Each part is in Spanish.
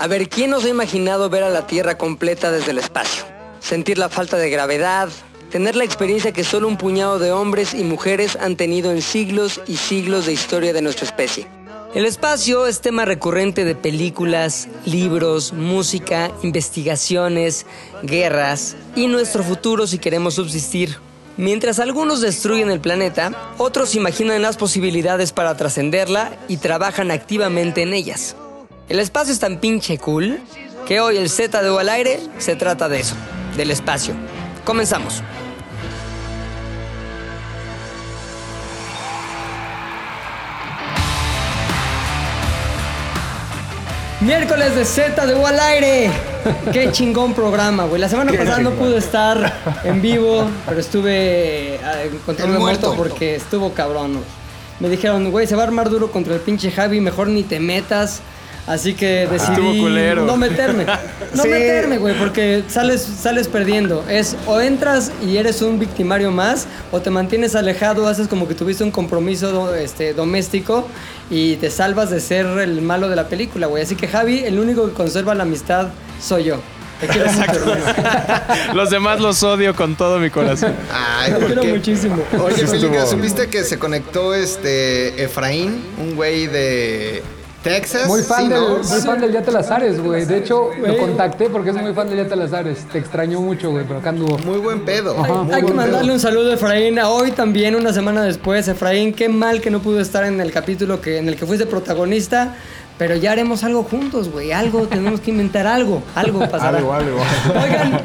A ver, ¿quién nos ha imaginado ver a la Tierra completa desde el espacio? Sentir la falta de gravedad, tener la experiencia que solo un puñado de hombres y mujeres han tenido en siglos y siglos de historia de nuestra especie. El espacio es tema recurrente de películas, libros, música, investigaciones, guerras y nuestro futuro si queremos subsistir. Mientras algunos destruyen el planeta, otros imaginan las posibilidades para trascenderla y trabajan activamente en ellas. El espacio es tan pinche cool que hoy el Z de O al aire se trata de eso, del espacio. Comenzamos. Miércoles de Z de O al aire. Qué chingón programa, güey. La semana pasada no pude estar en vivo, pero estuve control El muerto muerto. porque estuvo cabrón. Me dijeron, güey, se va a armar duro contra el pinche Javi, mejor ni te metas. Así que decidí no meterme. No Sí. meterme, güey, porque sales, sales perdiendo. Es o entras y eres un victimario más, o te mantienes alejado, haces como que tuviste un compromiso este, doméstico y te salvas de ser el malo de la película, güey. Así que Javi, el único que conserva la amistad soy yo. Mucho. Los demás los odio con todo mi corazón. Ay, Te ¿por quiero muchísimo. Oye, Felipe, ¿supiste que se conectó este Efraín, un güey de Texas? Muy fan, Sí, del, ¿no? muy fan del Yate Lazares, güey. De hecho, lo contacté porque es muy fan del Yate Lazares. Te extrañó mucho, güey, pero acá anduvo. Muy buen pedo. Ajá. Hay que mandarle pedo. un saludo a Efraín. A Hoy también, una semana después. Efraín, qué mal que no pudo estar en el capítulo que, en el que fuiste protagonista. Pero ya haremos algo juntos, güey. Algo, tenemos que inventar algo. Algo pasará. Algo, algo. Oigan,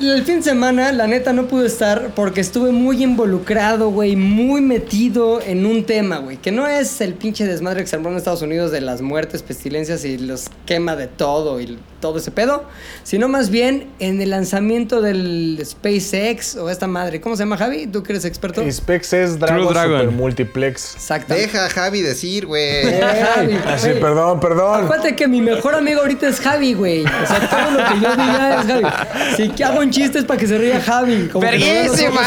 el fin de semana, la neta, no pude estar porque estuve muy involucrado, güey, muy metido en un tema, güey, que no es el pinche desmadre que se armó en Estados Unidos de las muertes, pestilencias y los quema de todo y todo ese pedo, sino más bien en el lanzamiento del SpaceX o esta madre. ¿Cómo se llama, Javi? ¿Tú que eres experto? Specs es Dragon, True Dragon. Super Multiplex. Exacto. Deja a Javi decir, güey. Javi, Así, perdón, perdón. Acuérdate que mi mejor amigo ahorita es Javi, güey. O sea, todo lo que yo diga es Javi. Si que hago un chiste es para que se ría Javi. ¡Verguísima!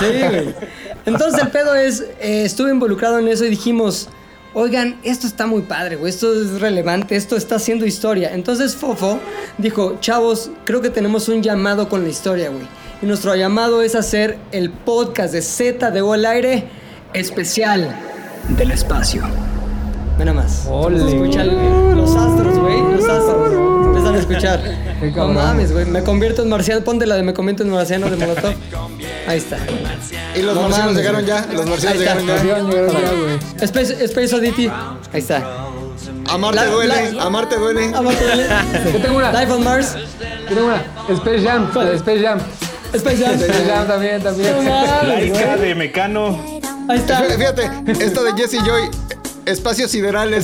Sí, güey. Entonces el pedo es, eh, estuve involucrado en eso y dijimos, oigan, esto está muy padre, güey, esto es relevante, esto está haciendo historia. Entonces Fofo dijo, chavos, creo que tenemos un llamado con la historia, güey. Y nuestro llamado es hacer el podcast de Z de O al aire especial del espacio. Mira más. Ole. Escuchar. Qué No mames, güey. Me convierto en marciano. Ponte la de me convierto en marciano de Molotov. Ahí está. Y los No marcianos mames, llegaron ya. Los marcianos llegaron ya. Llegaron, llegaron ya, güey. Space, Space Oddity. Ahí está. Amarte La- duele, la- amarte duele. Amarte duele. Yo tengo una. Life on Mars. Yo tengo una. Space Jam. la Space Jam. Space Jam. Space Jam también, también. Güey. de Mecano. Ahí está. Fíjate, esta de Jesse Joy, Espacio Sideral, de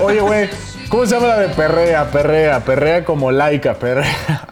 Oye, güey, ¿cómo se llama la de perrea? Perrea, perrea como laica, perrea.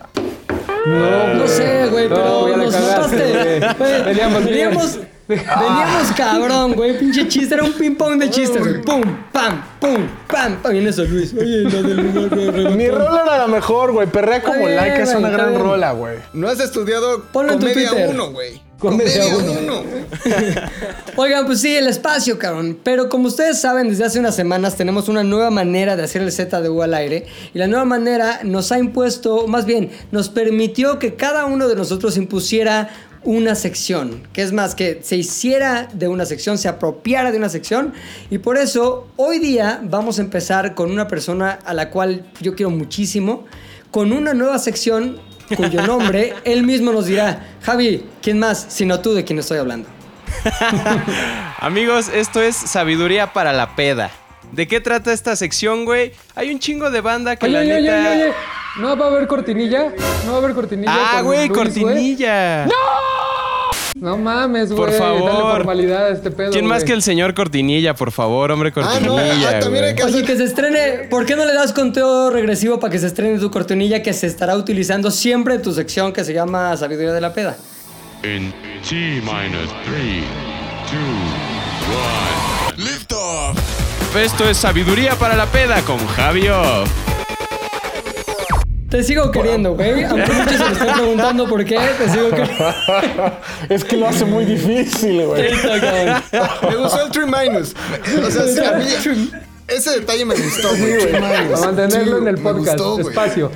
No sé, güey, No, pero nos güey. Güey, Veníamos veníamos, veníamos cabrón, güey. Pinche chiste, era un ping pong de chistes, güey. Pum, pam, pum, pam, pam. Viene eso, Luis. Oye, la del. Mi rola era la mejor, güey. Perrea como laica es una gran rola, güey. No has estudiado Ponlo en tu Comedia Twitter. 1, güey. Comedia Comedia uno. 1. Oigan, pues sí, el espacio, cabrón. Pero como ustedes saben, desde hace unas semanas tenemos una nueva manera de hacer el Z de U al aire. Y la nueva manera nos ha impuesto, más bien, nos permitió que cada uno de nosotros impusiera una sección. Que es más, que se hiciera de una sección, se apropiara de una sección. Y por eso, hoy día vamos a empezar con una persona a la cual yo quiero muchísimo. Con una nueva sección cuyo nombre él mismo nos dirá. Javi, ¿quién más? Sino tú de quien estoy hablando. Amigos, esto es sabiduría para la peda. ¿De qué trata esta sección, güey? Hay un chingo de banda que Oye, la oye, neta... oye. ¿No va a haber cortinilla? ¿No va a haber cortinilla? Ah, güey, cortinilla. No mames, güey. Por favor. Dale formalidad a este pedo. ¿Quién más que el señor Cortinilla, por favor, hombre Ah, no, Cortinilla? ah, también hay güey? que Oye, que se estrene. ¿Por qué no le das conteo regresivo para que se estrene tu cortinilla que se estará utilizando siempre en tu sección que se llama Sabiduría de la Peda? In T minus three, two, one. Lift off. Esto es sabiduría para la peda con Javio. Te sigo queriendo, güey. Aunque muchos se me estén preguntando por qué, te sigo queriendo. es que lo hace muy difícil, güey. Me gustó el 3 minus. O sea, sí, a mí- ese detalle me gustó, güey. Para mantenerlo Sí, en el podcast. gustó, espacio.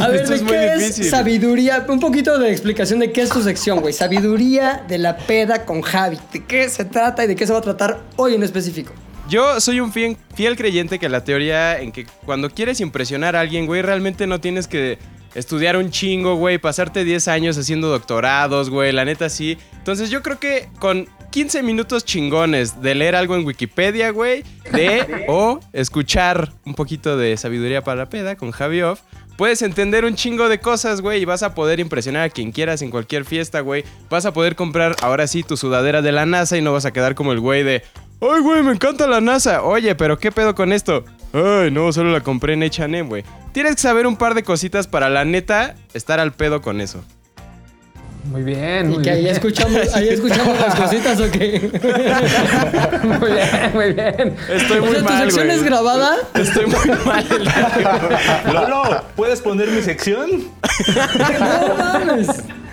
A ver, Esto ¿de es qué es difícil. sabiduría? Un poquito de explicación de qué es tu sección, güey. Sabiduría de la peda con Javi. ¿De qué se trata y de qué se va a tratar hoy en específico? Yo soy un fiel, fiel creyente que la teoría en que cuando quieres impresionar a alguien, güey, realmente no tienes que estudiar un chingo, güey, pasarte 10 años haciendo doctorados, güey, la neta sí. Entonces yo creo que con 15 minutos chingones de leer algo en Wikipedia, güey, de o escuchar un poquito de sabiduría para la peda con Javi Off, puedes entender un chingo de cosas, güey, y vas a poder impresionar a quien quieras en cualquier fiesta, güey. Vas a poder comprar ahora sí tu sudadera de la NASA y no vas a quedar como el güey de, ay, güey, me encanta la NASA. Oye, pero ¿qué pedo con esto? Ay, no, solo la compré en H&M, güey. Tienes que saber un par de cositas para la neta estar al pedo con eso. Muy bien, Y muy que ahí bien. escuchamos, ahí escuchamos las cositas o qué. Muy bien, muy bien. Estoy O muy sea, tu mal, sección güey. es grabada. Estoy muy mal. Lolo, ¿puedes poner mi sección? No mames.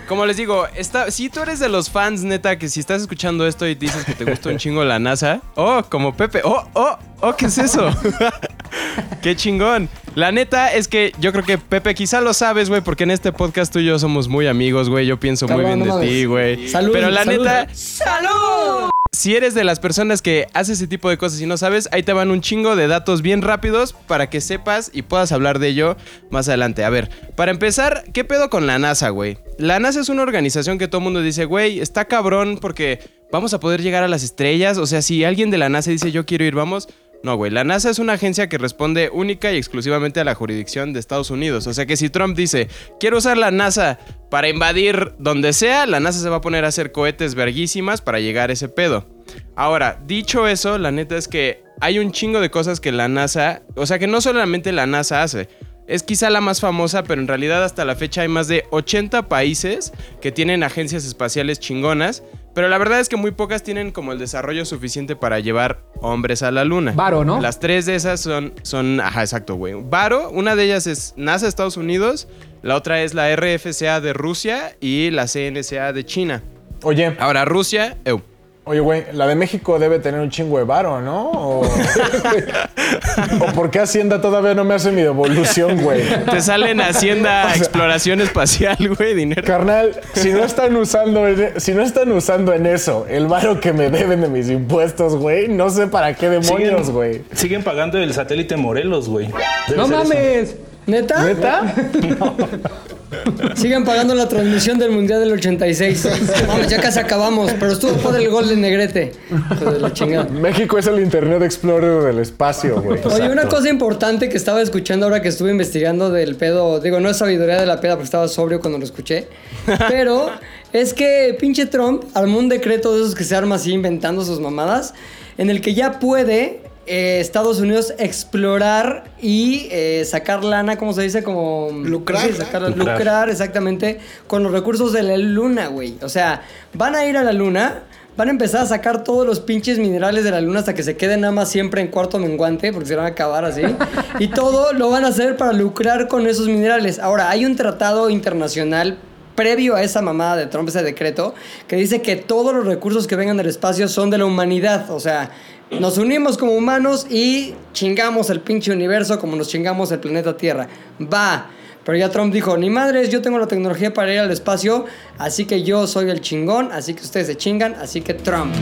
Como les digo, está, si tú eres de los fans, neta, que si estás escuchando esto y dices que te gusta un chingo la NASA, oh, como Pepe, oh, oh, oh, ¿qué es eso? Qué chingón. La neta es que yo creo que Pepe quizá lo sabes, güey, porque en este podcast tú y yo somos muy amigos, güey. Yo pienso muy bien no de ti, güey. Pero la salud. neta, ¡Salud! Si eres de las personas que hace ese tipo de cosas y no sabes, ahí te van un chingo de datos bien rápidos para que sepas y puedas hablar de ello más adelante. A ver, para empezar, ¿qué pedo con la NASA, güey? La NASA es una organización que todo el mundo dice, güey, está cabrón porque vamos a poder llegar a las estrellas. O sea, si alguien de la NASA dice yo quiero ir, vamos. No, güey, la NASA es una agencia que responde única y exclusivamente a la jurisdicción de Estados Unidos. O sea que si Trump dice, quiero usar la NASA para invadir donde sea, la NASA se va a poner a hacer cohetes verguísimas para llegar a ese pedo. Ahora, dicho eso, la neta es que hay un chingo de cosas que la NASA, o sea que no solamente la NASA hace. Es quizá la más famosa, pero en realidad hasta la fecha hay más de 80 países que tienen agencias espaciales chingonas. Pero la verdad es que muy pocas tienen como el desarrollo suficiente para llevar hombres a la luna. Varo, ¿no? Las tres de esas son, son, ajá, exacto, güey. Varo, una de ellas es NASA Estados Unidos, la otra es la RFCA de Rusia y la CNCA de China. Oye, Ahora, Rusia. Oye, güey, la de México debe tener un chingo de varo, ¿no? O, ¿O por qué Hacienda todavía no me hace mi devolución, güey? Te salen Hacienda Exploración Espacial, güey, dinero. Carnal, si no están usando en, si no están usando en eso el varo que me deben de mis impuestos, güey, no sé para qué demonios, Siguen- güey. Siguen pagando el satélite Morelos, güey. Debe No eso. mames. ¿Neta? ¿Neta? Sigan pagando la transmisión del Mundial del 86. Vamos, ya casi acabamos, pero estuvo padre el gol de Negrete. Hijo de la chingada. México es el Internet Explorer del espacio, güey. Oye, una cosa importante que estaba escuchando ahora que estuve investigando del pedo, digo, no es sabiduría de la peda porque estaba sobrio cuando lo escuché, pero es que pinche Trump armó un decreto de esos que se arma así inventando sus mamadas, en el que ya puede eh, Estados Unidos explorar y eh, sacar lana, ¿cómo se dice? Como... Lucrar. Sí, sacar- Lucrar. lucrar, exactamente, con los recursos de la luna, güey. O sea, van a ir a la luna... Van a empezar a sacar todos los pinches minerales de la luna hasta que se queden nada más siempre en cuarto menguante, porque se van a acabar así. Y todo lo van a hacer para lucrar con esos minerales. Ahora, hay un tratado internacional previo a esa mamada de Trump, ese decreto, que dice que todos los recursos que vengan del espacio son de la humanidad. O sea, nos unimos como humanos y chingamos el pinche universo como nos chingamos el planeta Tierra. Va. Pero ya Trump dijo, ni madres, yo tengo la tecnología para ir al espacio, así que yo soy el chingón, así que ustedes se chingan, así que Trump.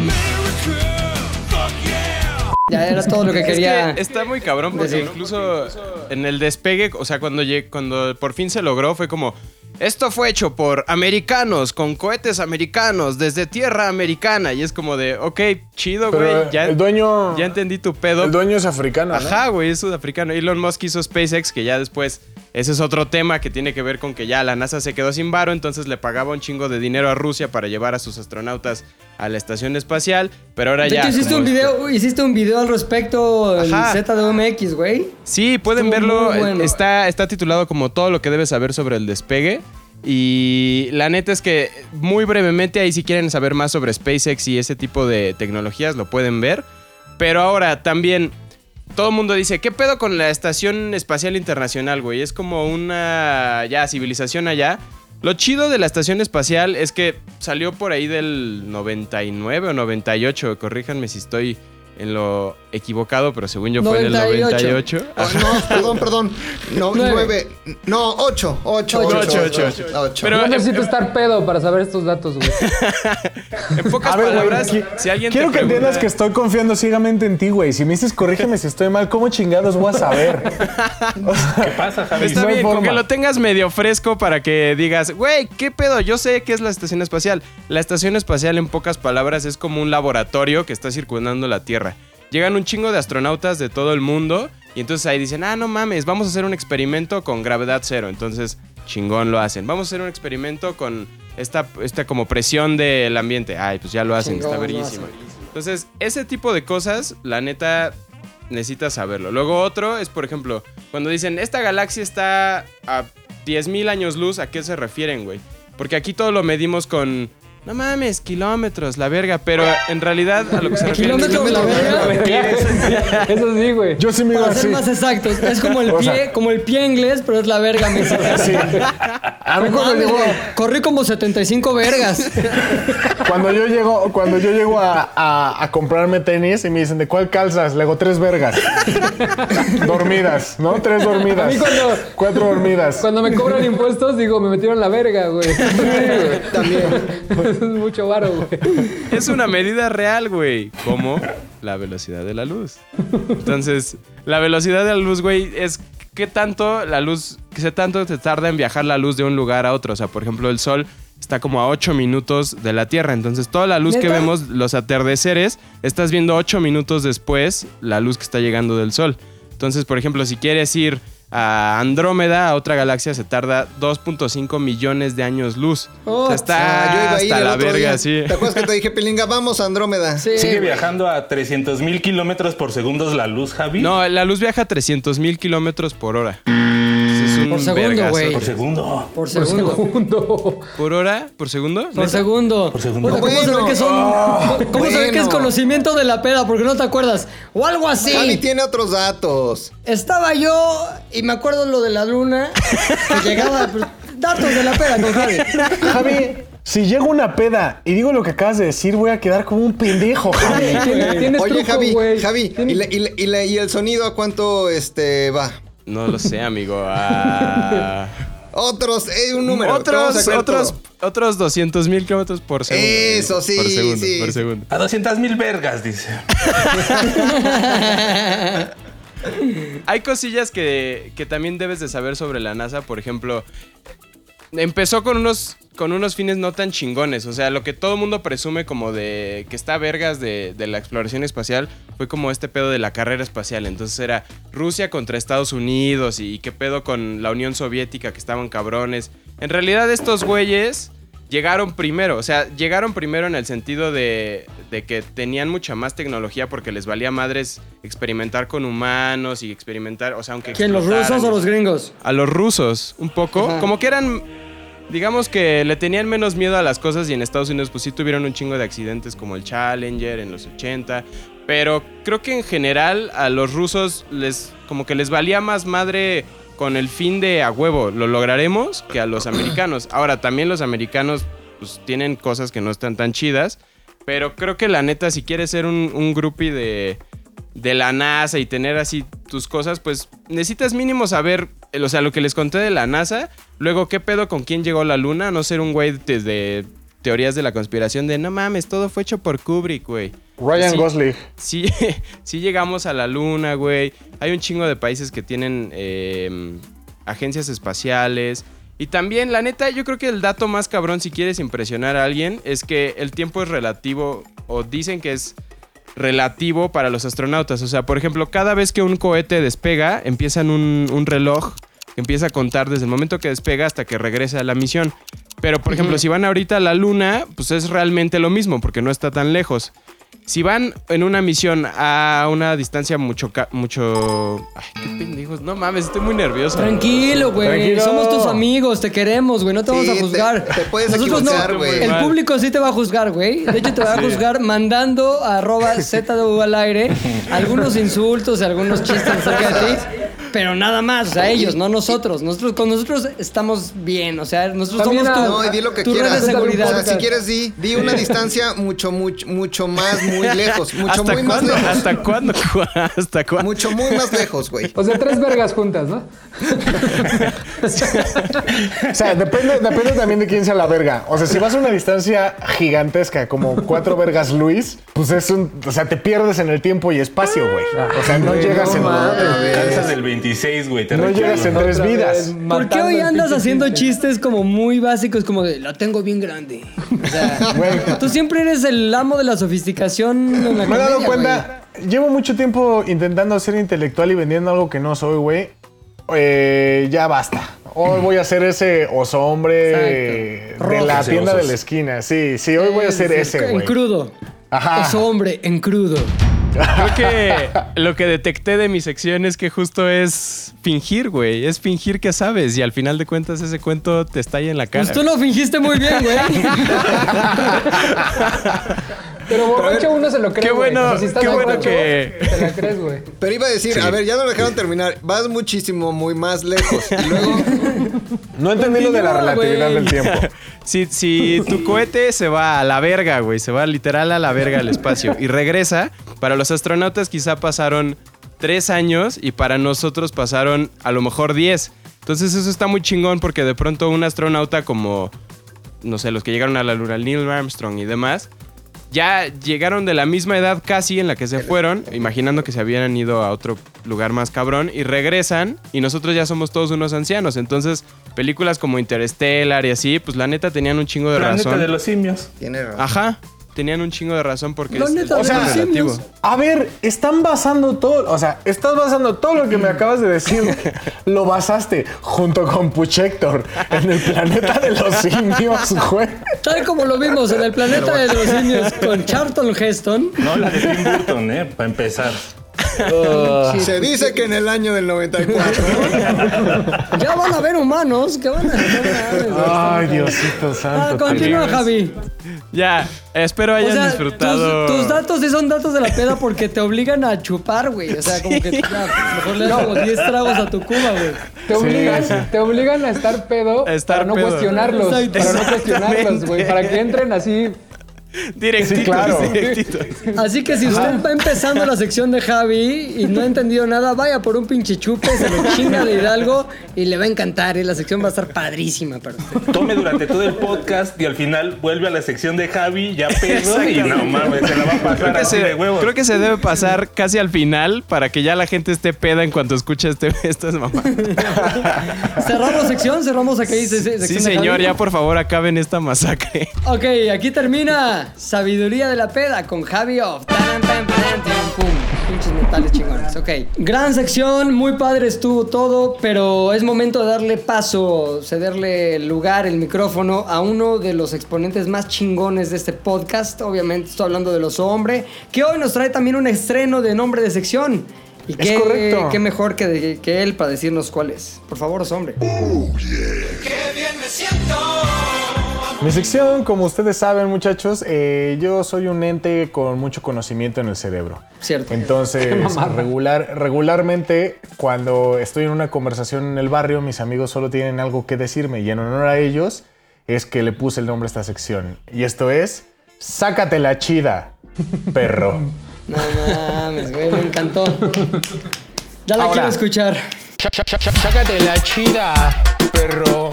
Ya era todo lo que Es quería. que está muy cabrón porque decir. incluso en el despegue, o sea, cuando, lleg- cuando por fin se logró, fue como. Esto fue hecho por americanos, con cohetes americanos, desde tierra americana. Y es como de, ok, chido, güey. Ya, el dueño. ya entendí tu pedo. El dueño es africano, ¿no? Ajá, güey, es sudafricano. Elon Musk hizo SpaceX, que ya después, ese es otro tema que tiene que ver con que ya la NASA se quedó sin varo, entonces le pagaba un chingo de dinero a Rusia para llevar a sus astronautas a la estación espacial, pero ahora De ya... hecho, hiciste como un, video, hiciste un video al respecto en. ZDMX, güey. Sí, pueden Estuvo verlo. muy bueno. Está, está titulado como todo lo que debes saber sobre el despegue. Y la neta es que muy brevemente ahí si quieren saber más sobre SpaceX y ese tipo de tecnologías lo pueden ver. Pero ahora también todo el mundo dice, ¿qué pedo con la Estación Espacial Internacional, güey? Es como una ya civilización allá. Lo chido de la estación espacial es que salió por ahí del 99 o 98, corríjanme si estoy en lo equivocado, pero según yo fue en el 98. 98. Oh, no, perdón, perdón. No, Nueve. nueve. No, ocho. Ocho. Ocho, Ocho. ocho, Ocho. ocho. ocho. Pero- Yo necesito estar pedo para saber estos datos, güey. En pocas A ver, güey, palabras, qui- si alguien quiero te que entiendas que estoy confiando ciegamente en ti, güey. Si me dices corrígeme si estoy mal, ¿cómo chingados voy a saber? ¿Qué pasa, Javi? Está No bien, con que lo tengas medio fresco para que digas, güey, ¿qué pedo? Yo sé qué es la estación espacial. La estación espacial, en pocas palabras, es como un laboratorio que está circundando la Tierra. Llegan un chingo de astronautas de todo el mundo y entonces ahí dicen, ah, no mames, vamos a hacer un experimento con gravedad cero. Entonces, chingón lo hacen. Vamos a hacer un experimento con esta, esta como presión del ambiente. Ay, pues ya lo hacen, Chingón, está lo verguísimo. Entonces, ese tipo de cosas, la neta, necesitas saberlo. Luego otro es, por ejemplo, cuando dicen, esta galaxia está a 10.000 años luz, ¿a qué se refieren, güey? Porque aquí todo lo medimos con, no mames, kilómetros, la verga, pero en realidad a lo que se refieren... es- Kilómetros la verga. Eso sí, güey. Yo sí me iba Para ser así. más exactos, es como el pie, como el pie inglés, pero es la verga mexicana. Sí. A mí cuando güey, corrí como 75 vergas. cuando yo llego, cuando yo llego a, a- a comprarme tenis y me dicen, ¿de cuál calzas? Le hago tres vergas. dormidas, ¿no? Tres dormidas. A mí cuando- Cuatro dormidas. Cuando me cobran impuestos, digo, me metieron la verga, güey. También. es mucho varo, güey. Es una medida real, güey. Como la velocidad de la luz. Entonces, la velocidad de la luz, güey, es qué tanto la luz, qué tanto te tarda en viajar la luz de un lugar a otro. O sea, por ejemplo, el sol está como a 8 minutos de la Tierra. Entonces, toda la luz que vemos, los atardeceres, estás viendo 8 minutos después la luz que está llegando del sol. Entonces, por ejemplo, si quieres ir a Andrómeda, a otra galaxia, se tarda 2.5 millones de años luz. o sea, está Ah, yo iba a ir hasta la verga, día. sí. ¿Te acuerdas que te dije, Pilinga, vamos a Andrómeda? Sí, ¿Sigue güey. viajando a 300 mil kilómetros por segundo la luz, Javi? No, la luz viaja a 300 mil kilómetros por hora. Es un Por segundo, güey. Por segundo. Por segundo. Segundo. ¿Por hora? ¿Por segundo? Por segundo. Por segundo. ¿Cómo Bueno. saber que son? ¿Cómo saber que es bueno. conocimiento de la peda? Porque no te acuerdas. O algo así. Javi tiene otros datos. Estaba yo y me acuerdo lo de la luna. Que llegaba. pues, Datos de la peda con Javi. Javi, si llego a una peda y digo lo que acabas de decir, voy a quedar como un pendejo, Javi. Oye, truco, Javi. Javi, ¿y, Tienes- la- y la- y la- y el sonido a cuánto este va? No lo sé, amigo. Ah. Otros, eh, un número. otros, otros, todo. otros 200 mil kilómetros por segundo. Eso, sí, Por segundo, sí. por segundo. A 200 mil vergas, dice. Hay cosillas que, que también debes de saber sobre la NASA. Por ejemplo, empezó con unos, con unos fines no tan chingones. O sea, lo que todo el mundo presume como de que está vergas de, de la exploración espacial fue como este pedo de la carrera espacial. Entonces era Rusia contra Estados Unidos y, qué pedo con la Unión Soviética que estaban cabrones. En realidad estos güeyes llegaron primero. O sea, llegaron primero en el sentido de, de que tenían mucha más tecnología porque les valía madres experimentar con humanos y experimentar, o sea, aunque... ¿Quién, los rusos o los gringos? A los rusos, un poco. Ajá. Como que eran. Digamos que le tenían menos miedo a las cosas y en Estados Unidos pues sí tuvieron un chingo de accidentes como el Challenger en los 80. Pero creo que en general a los rusos les como que les valía más madre con el fin de a huevo, lo lograremos que a los americanos. Ahora también los americanos pues tienen cosas que no están tan chidas. Pero creo que la neta si quieres ser un, un groupie de, de la NASA y tener así tus cosas, pues necesitas mínimo saber, o sea, lo que les conté de la NASA, luego qué pedo con quién llegó a la luna, no ser un güey desde teorías de la conspiración de no mames, todo fue hecho por Kubrick, güey. Ryan Sí. Gosling. Sí, sí llegamos a la luna, güey. Hay un chingo de países que tienen eh, agencias espaciales. Y también, la neta, yo creo que el dato más cabrón si quieres impresionar a alguien es que el tiempo es relativo, o dicen que es relativo para los astronautas. O sea, por ejemplo, cada vez que un cohete despega, empiezan un, un reloj que empieza a contar desde el momento que despega hasta que regresa a la misión. Pero, por ejemplo, si van ahorita a la luna, pues es realmente lo mismo, porque no está tan lejos. Si van en una misión a una distancia mucho... ca- mucho... Ay, qué pendejos. No mames, estoy muy nervioso. Tranquilo, güey. Somos tus amigos, te queremos, güey. No te Sí, vamos a juzgar. te puedes Nosotros equivocar, güey. El Mal. público sí te va a juzgar, güey. De hecho, te va a juzgar mandando a arroba ZDU al aire algunos insultos y algunos chistes acerca de ti. Pero nada más, o sea, ellos, no nosotros. Nosotros con nosotros estamos bien, o sea, nosotros También somos a- tu, No, y di lo que tu red quieras. de seguridad. O sea, si quieres, di, di una distancia mucho, mucho, mucho más, muy lejos. Mucho, ¿Hasta muy más cuándo? lejos. ¿Hasta cuándo? ¿Hasta cuándo? Mucho, muy más lejos, güey. O sea, tres vergas juntas, ¿no? O sea, depende, depende también de quién sea la verga. O sea, si vas a una distancia gigantesca, como cuatro vergas Luis, pues es un. O sea, te pierdes en el tiempo y espacio, güey. O sea, no llegas no en. Calzas del 26, güey. te No llegas en tres vidas. ¿Por qué hoy andas haciendo chiste? chistes como muy básicos, como de la tengo bien grande? O sea, tú siempre eres el amo de la sofisticación en la Me he dado cuenta, llevo mucho tiempo intentando ser intelectual y vendiendo algo que no soy, güey. Eh, ya basta. Hoy voy a ser ese oso hombre Exacto. de Rojo. la tienda osos. de la esquina. Sí, sí, hoy voy a ser Es- ese, En güey. crudo. Ajá. Oso hombre, en crudo. Creo que lo que detecté de mi sección es que justo es fingir, güey. Es fingir que sabes y al final de cuentas ese cuento te está ahí en la cara. Pues tú lo fingiste muy bien, güey. Pero borracho uno se lo cree, qué bueno- O sea, si estás qué bueno borracho, que- Te la crees, güey. Pero iba a decir, a ver, ya no dejaron terminar. Vas muchísimo, muy más lejos. Y luego, No entendí lo de la relatividad del tiempo. Si, si tu cohete se va a la verga, güey, se va literal a la verga al espacio y regresa, para los astronautas quizá pasaron tres años y para nosotros pasaron a lo mejor diez. Entonces eso está muy chingón porque de pronto un astronauta como, no sé, los que llegaron a la luna, Neil Armstrong y demás, ya llegaron de la misma edad casi en la que se fueron, imaginando que se habían ido a otro lugar más cabrón, y regresan, y nosotros ya somos todos unos ancianos. Entonces, películas como Interstellar y así, pues la neta tenían un chingo de Planeta razón. de los simios. tiene razón. Ajá, tenían un chingo de razón porque La es, neta es de muy los relativo. simios. A ver, están basando todo, o sea, estás basando todo lo que me acabas de decir, lo basaste junto con Puchector en el planeta de los simios, güey. Tal como lo vimos en el planeta de los simios con Charlton Heston. No, la de Tim Burton, ¿eh? Para empezar. Se dice que en el año del 94. Ya van a ver humanos que van a. mames, Ay, Diosito Ah, santo. te continúa. Javi. Ya, espero O hayan sea, disfrutado. tus, tus datos sí son datos de la peda porque te obligan a chupar, güey. O sea, como que ya, mejor le das como 10 tragos a tu cuba, güey. Te obligan, te obligan a estar pedo A estar para no pedo. cuestionarlos. Para no cuestionarlos, güey. Para que entren así. Directitos, Sí, claro. directitos. Así que si usted va empezando la sección de Javi y no ha entendido nada, vaya por un pinche chupe, se lo chinga de Hidalgo y le va a encantar. Y la sección va a estar padrísima para usted. Tome durante todo el podcast y al final vuelve a la sección de Javi, ya pedo, y no mames, se la va a pasar Creo que, se, de huevos. creo que se debe pasar casi al final para que ya la gente esté peda en cuanto escuche este, estas mamás. Cerramos sección, cerramos aquí. se- se- Sí, señor, Javi. ya por favor acaben esta masacre. Ok, aquí termina Sabiduría de la Peda con Javi Off. Tan, tan, tan, tan, pum. Pinches metales chingones. Ok. Gran sección, muy padre estuvo todo, pero es momento de darle paso, cederle lugar, el micrófono a uno de los exponentes más chingones de este podcast. Obviamente estoy hablando de los hombre, que hoy nos trae también un estreno de nombre de sección. Y Es qué, correcto. qué mejor que, de- que él para decirnos cuál es. Por favor, Oso hombre. Mi sección, como ustedes saben, muchachos, eh, yo soy un ente con mucho conocimiento en el cerebro. Cierto. Entonces, regular, regularmente, cuando estoy en una conversación en el barrio, mis amigos solo tienen algo que decirme y en honor a ellos es que le puse el nombre a esta sección. Y esto es, sácate la chida, perro. No mames, güey, me encantó. Ya la Ahora. quiero escuchar. Sácate la chida, perro.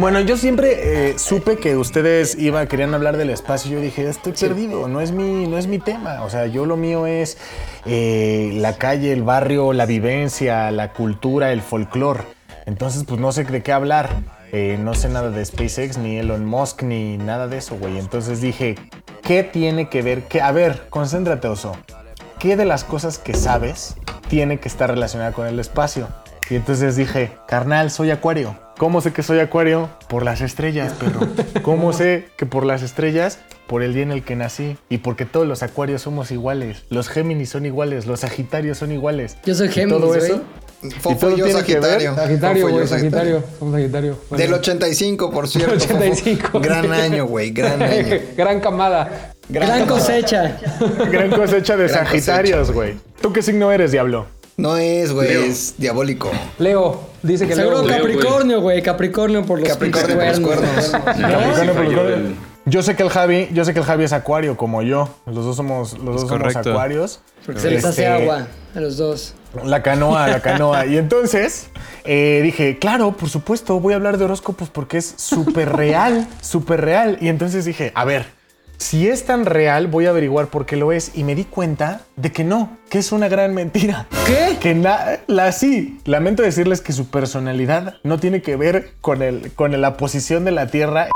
Bueno, yo siempre eh, supe que ustedes iban, querían hablar del espacio. Yo dije, estoy perdido, no es mi, no es mi tema. O sea, yo lo mío es eh, la calle, el barrio, la vivencia, la cultura, el folclore. Entonces, pues no sé de qué hablar. Eh, no sé nada de SpaceX, ni Elon Musk, ni nada de eso, güey. Entonces dije, ¿qué tiene que ver? Que, a ver, concéntrate, Oso. ¿Qué de las cosas que sabes tiene que estar relacionada con el espacio? Y entonces dije, carnal, soy acuario. ¿Cómo sé que soy acuario? Por las estrellas, perro. ¿Cómo sé que por las estrellas? Por el día en el que nací. Y porque todos los acuarios somos iguales. Los Géminis son iguales. Los Sagitarios son iguales. Yo soy Géminis, todo eso. Fofo todo y yo tiene que ver- Sagitario. Sagitario, güey. Sagitario. Somos Sagitario. Bueno. Del 85, por cierto. Fofo. 85. Gran año, güey, gran año. Gran camada. Gran cosecha. Gran cosecha de Gran Sagitarios, güey. ¿Tú qué signo eres, diablo? No es, güey, es diabólico. Leo, dice que Seguro Leo. Capricornio, güey. Capricornio por los Capricornio por los cuernos. cuernos. Capricornio, Capricornio. Yo sé que el Javi, yo sé que el Javi es acuario como yo. Los dos somos, los dos somos correcto. acuarios. Porque se les hace Este, agua a los dos. La canoa, la canoa. Y entonces eh, dije, claro, por supuesto, voy a hablar de horóscopos porque es súper real, súper real. Y entonces dije, a ver, si es tan real, voy a averiguar por qué lo es. Y me di cuenta de que no, que es una gran mentira. ¿Qué? Que na- la sí. Lamento decirles que su personalidad no tiene que ver con, el, con la posición de la Tierra.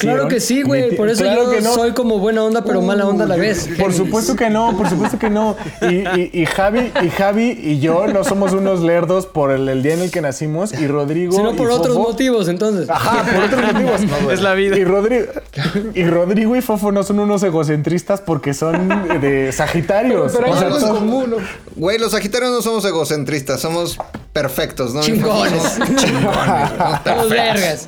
Claro que sí, güey. Por eso claro yo que no. soy como buena onda, pero mala onda a la vez. Por supuesto que no, por supuesto que no. Y, y- y Javi, y Javi y yo no somos unos lerdos por el, el día en el que nacimos. Y Rodrigo. Sino por y otros Fofo- motivos, entonces. Ajá, por otros motivos. Es la vida. Y Rodrigo, y Rodrigo y Fofo no son unos egocentristas porque son de Sagitarios. Pero hay O sea, algo en son- común. ¿no? Güey, los sagitarios no somos egocentristas, somos perfectos, ¿no? Chingones. Somos chingones, vergas.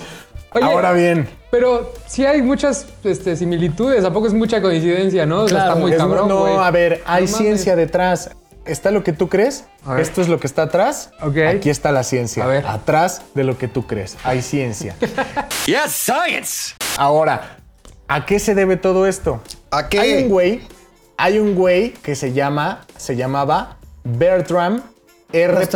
Oye, Ahora bien, pero sí hay muchas este, similitudes. ¿A poco es mucha coincidencia, no? O sea, Claro. está muy es- cabrón, no, a ver, hay No mames. ciencia detrás. Está lo que tú crees, esto es lo que está atrás, Ok. aquí está la ciencia. A ver. Atrás de lo que tú crees, hay ciencia. Yes, science! Ahora, ¿a qué se debe todo esto? ¿A qué? Hay un güey, hay un güey que se llama, se llamaba Bertram R.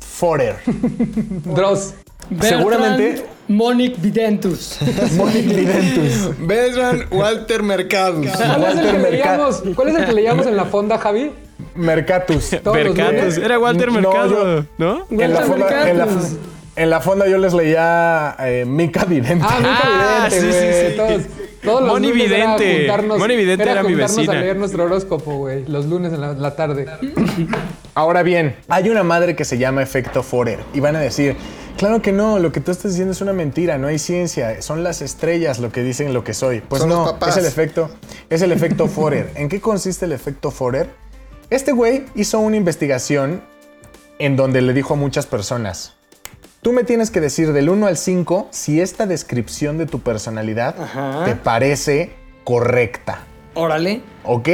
Forer. Dross. Seguramente- Bertrand Monic Videntus. Monic Videntus. Beltran Walter Mercados. ¿Cuál es, el Walter que Merca- leíamos, ¿Cuál es el que leíamos en la fonda, Javi? Mercatus. Mercatus. Era Walter yo- ¿no? En la, fonda, en, la, Mercatus. en la fonda yo les leía eh, Mica Vidente. Ah, nunca Ah, vidente, sí, sí, sí. Todos, todos los Moni lunes era Vidente. juntarnos- Moni Vidente era mi juntarnos vecina. a leer nuestro horóscopo, güey. Los lunes en la, la tarde. Ahora bien, hay una madre que se llama efecto Forer y van a decir, claro que no, lo que tú estás diciendo es una mentira, no hay ciencia, son las estrellas lo que dicen lo que soy. Pues Son los no, papás. es el efecto, es el efecto Forer. ¿En qué consiste el efecto Forer? Este güey hizo una investigación en donde le dijo a muchas personas, tú me tienes que decir del 1 al 5 si esta descripción de tu personalidad te parece correcta. Órale. ¿Ok?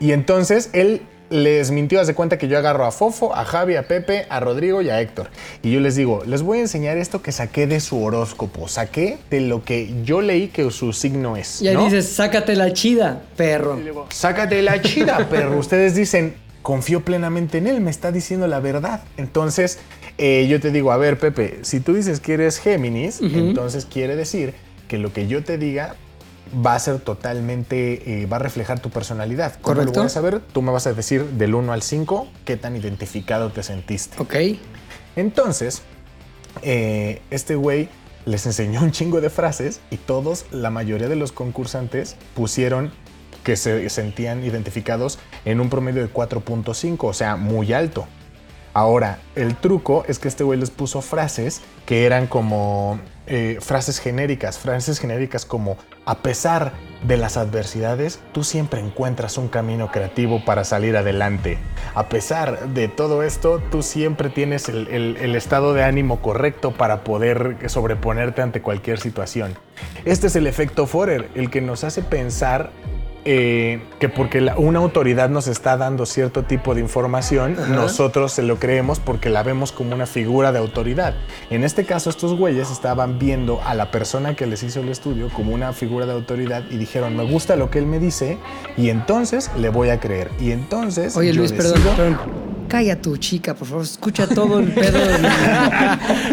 Y entonces él les mintió, hace cuenta que yo agarro a Fofo, a Javi, a Pepe, a Rodrigo y a Héctor. Y yo les digo, les voy a enseñar esto que saqué de su horóscopo, saqué de lo que yo leí que su signo es. Y ahí ¿no? dices, sácate la chida, perro. Sácate la chida, pero ustedes dicen, confío plenamente en él, me está diciendo la verdad. Entonces, eh, yo te digo, a ver, Pepe, si tú dices que eres Géminis, entonces quiere decir que lo que yo te diga va a ser totalmente, eh, va a reflejar tu personalidad. ¿Cómo Correcto. lo voy a saber? Tú me vas a decir del 1 al 5 qué tan identificado te sentiste. Ok. Entonces, eh, este güey les enseñó un chingo de frases y todos, la mayoría de los concursantes pusieron que se sentían identificados en un promedio de 4.5, o sea, muy alto. Ahora, el truco es que este güey les puso frases que eran como eh, frases genéricas, frases genéricas como a pesar de las adversidades, tú siempre encuentras un camino creativo para salir adelante. A pesar de todo esto, tú siempre tienes el, estado de ánimo correcto para poder sobreponerte ante cualquier situación. Este es el efecto Forer, el que nos hace pensar eh, que porque la- una autoridad nos está dando cierto tipo de información, nosotros se lo creemos porque la vemos como una figura de autoridad. En este caso, estos güeyes estaban viendo a la persona que les hizo el estudio como una figura de autoridad y dijeron, me gusta lo que él me dice y entonces le voy a creer. Y entonces... Oye, yo Luis, perdón, perdón. Calla tu chica, por favor. Escucha todo el pedo en,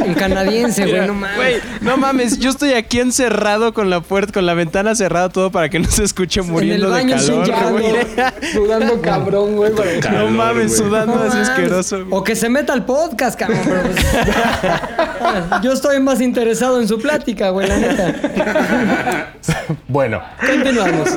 en canadiense, güey. No mames. Güey, no mames, yo estoy aquí encerrado con la puerta, con la ventana cerrada, todo para que no se escuche muriendo de baño sin calor, güey. Sudando cabrón, güey. para- No Calor, mames, güey. sudando No así mames. asqueroso. güey. O que se meta al podcast, cabrón. pero pues- yo estoy más interesado en su plática, güey, la neta. Bueno, Continuamos.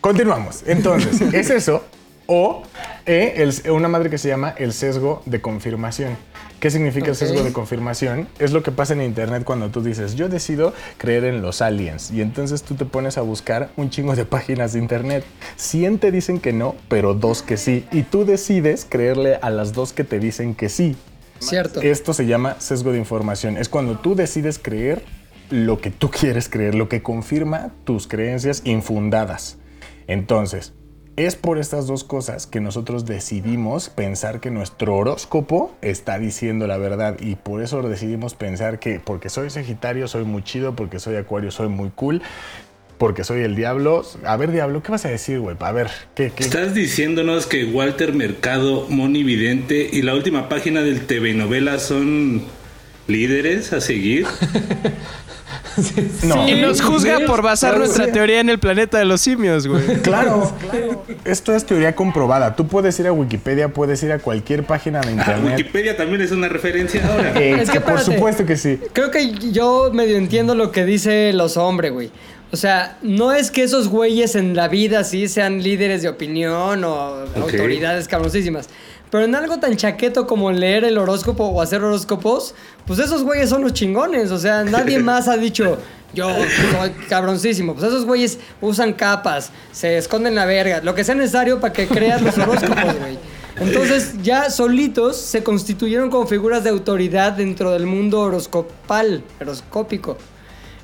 Continuamos. Entonces, ¿es eso? O eh, el- una madre que se llama el sesgo de confirmación. ¿Qué significa el sesgo de confirmación? Es lo que pasa en internet cuando tú dices, yo decido creer en los aliens. Y entonces tú te pones a buscar un chingo de páginas de internet. 100 te dicen que no, pero dos que sí. Y tú decides creerle a las dos que te dicen que sí. Cierto. Esto se llama sesgo de información. Es cuando tú decides creer lo que tú quieres creer, lo que confirma tus creencias infundadas. Entonces, Es por estas dos cosas que nosotros decidimos pensar que nuestro horóscopo está diciendo la verdad y por eso decidimos pensar que porque soy Sagitario soy muy chido, porque soy Acuario soy muy cool, porque soy el diablo. A ver, diablo, ¿qué vas a decir, güey? A ver, ¿qué? qué? Estás diciéndonos que Walter Mercado, Moni Vidente y la última página del TV novela son líderes a seguir. No. Y nos juzga por basar Claro, nuestra sí. teoría en el planeta de los simios, güey. Claro, esto es teoría comprobada. Tú puedes ir a Wikipedia, puedes ir a cualquier página de Ah, internet. Wikipedia también es una referencia ahora. Eh, Es que que por espérate. supuesto que sí. Creo que yo medio entiendo lo que dice los hombres, güey. O sea, no es que esos güeyes en la vida sí sean líderes de opinión o autoridades cabrosísimas. Pero en algo tan chaqueto como leer el horóscopo o hacer horóscopos, pues esos güeyes son los chingones. O sea, nadie más ha dicho, yo soy cabroncísimo. Pues esos güeyes usan capas, se esconden la verga, lo que sea necesario para que creas los horóscopos, güey. Entonces ya solitos se constituyeron como figuras de autoridad dentro del mundo horoscopal, horoscópico.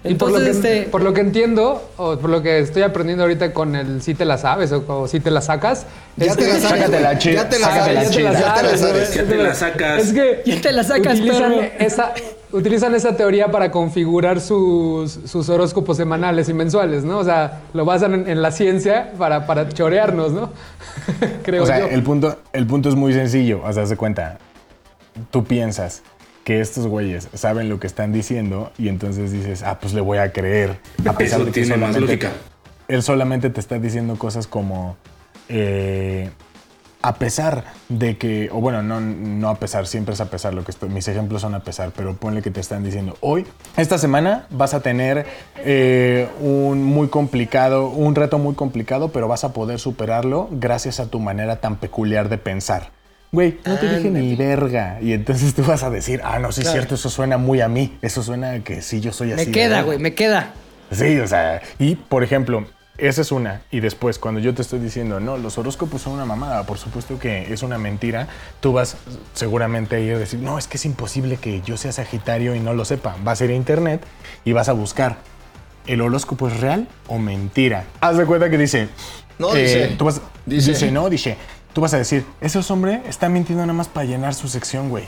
Y por lo, Entonces, que, este, por lo que entiendo, o por lo que estoy aprendiendo ahorita con el si te la sabes o, o si te la sacas, Ya es te que- la sabes. sácatela güey. chida, Ya te la chida. Ya te la sabes. Ya te la sacas. Es que Ya te la sacas, utilizan perro. esa, utilizan esa teoría para configurar sus, sus horóscopos semanales y mensuales, ¿no? O sea, lo basan en, en la ciencia para, para chorearnos, ¿no? Creo O sea, yo. el punto, el punto es muy sencillo. O sea, de cuenta. Tú piensas que estos güeyes saben lo que están diciendo y entonces dices, ah, pues le voy a creer. A pesar Eso de que tiene más lógica. Él solamente te está diciendo cosas como. eh, a pesar de que, o bueno, no, no a pesar, siempre es a pesar, lo que estoy, mis ejemplos son a pesar, pero ponle que te están diciendo, hoy, esta semana vas a tener eh, un muy complicado, un reto muy complicado, pero vas a poder superarlo gracias a tu manera tan peculiar de pensar. Güey, no te dije ni verga. Y entonces tú vas a decir, ah, no, sí es cierto, eso suena muy a mí. Eso suena a que sí, yo soy así. me queda, ¿verdad?". güey, me queda. Sí, o sea, y por ejemplo, esa es una. Y después, cuando yo te estoy diciendo, no, los horóscopos son una mamada, por supuesto que es una mentira, tú vas seguramente a ir a decir, no, es que es imposible que yo sea Sagitario y no lo sepa. Vas a ir a internet y vas a buscar, ¿el horóscopo es real o mentira? Haz de cuenta que dice, No, eh, dice. tú vas- Dice. dice, no, dice, tú vas a decir, ese hombre está mintiendo nada más para llenar su sección, güey.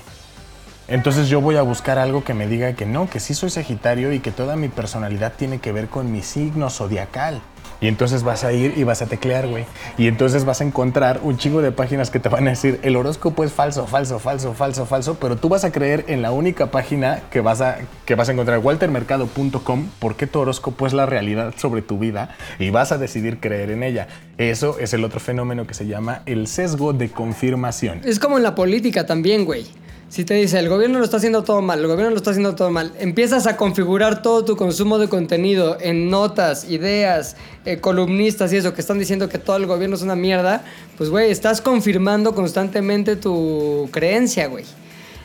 Entonces yo voy a buscar algo que me diga que no, que sí soy Sagitario y que toda mi personalidad tiene que ver con mi signo zodiacal. Y entonces vas a ir y vas a teclear, güey. Y entonces vas a encontrar un chingo de páginas que te van a decir, el horóscopo es falso, falso, falso, falso, falso, pero tú vas a creer en la única página que vas a, que vas a encontrar, waltermercado.com, porque tu horóscopo es la realidad sobre tu vida y vas a decidir creer en ella. Eso es el otro fenómeno que se llama el sesgo de confirmación. Es como en la política también, güey. Si te dice, el gobierno lo está haciendo todo mal, el gobierno lo está haciendo todo mal, empiezas a configurar todo tu consumo de contenido en notas, ideas, eh, columnistas y eso que están diciendo que todo el gobierno es una mierda, pues, güey, estás confirmando constantemente tu creencia, güey.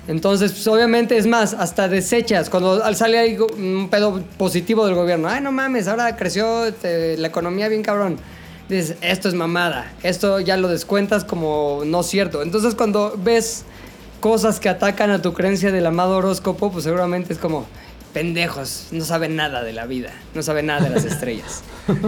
Entonces, pues, obviamente, es más, hasta desechas. Cuando al- sale algo, un pedo positivo del gobierno, ay, no mames, ahora creció este, la economía bien cabrón. Dices, esto es mamada. Esto ya lo descuentas como no cierto. Entonces, cuando ves cosas que atacan a tu creencia del amado horóscopo, pues seguramente es como, pendejos, no saben nada de la vida, no saben nada de las estrellas.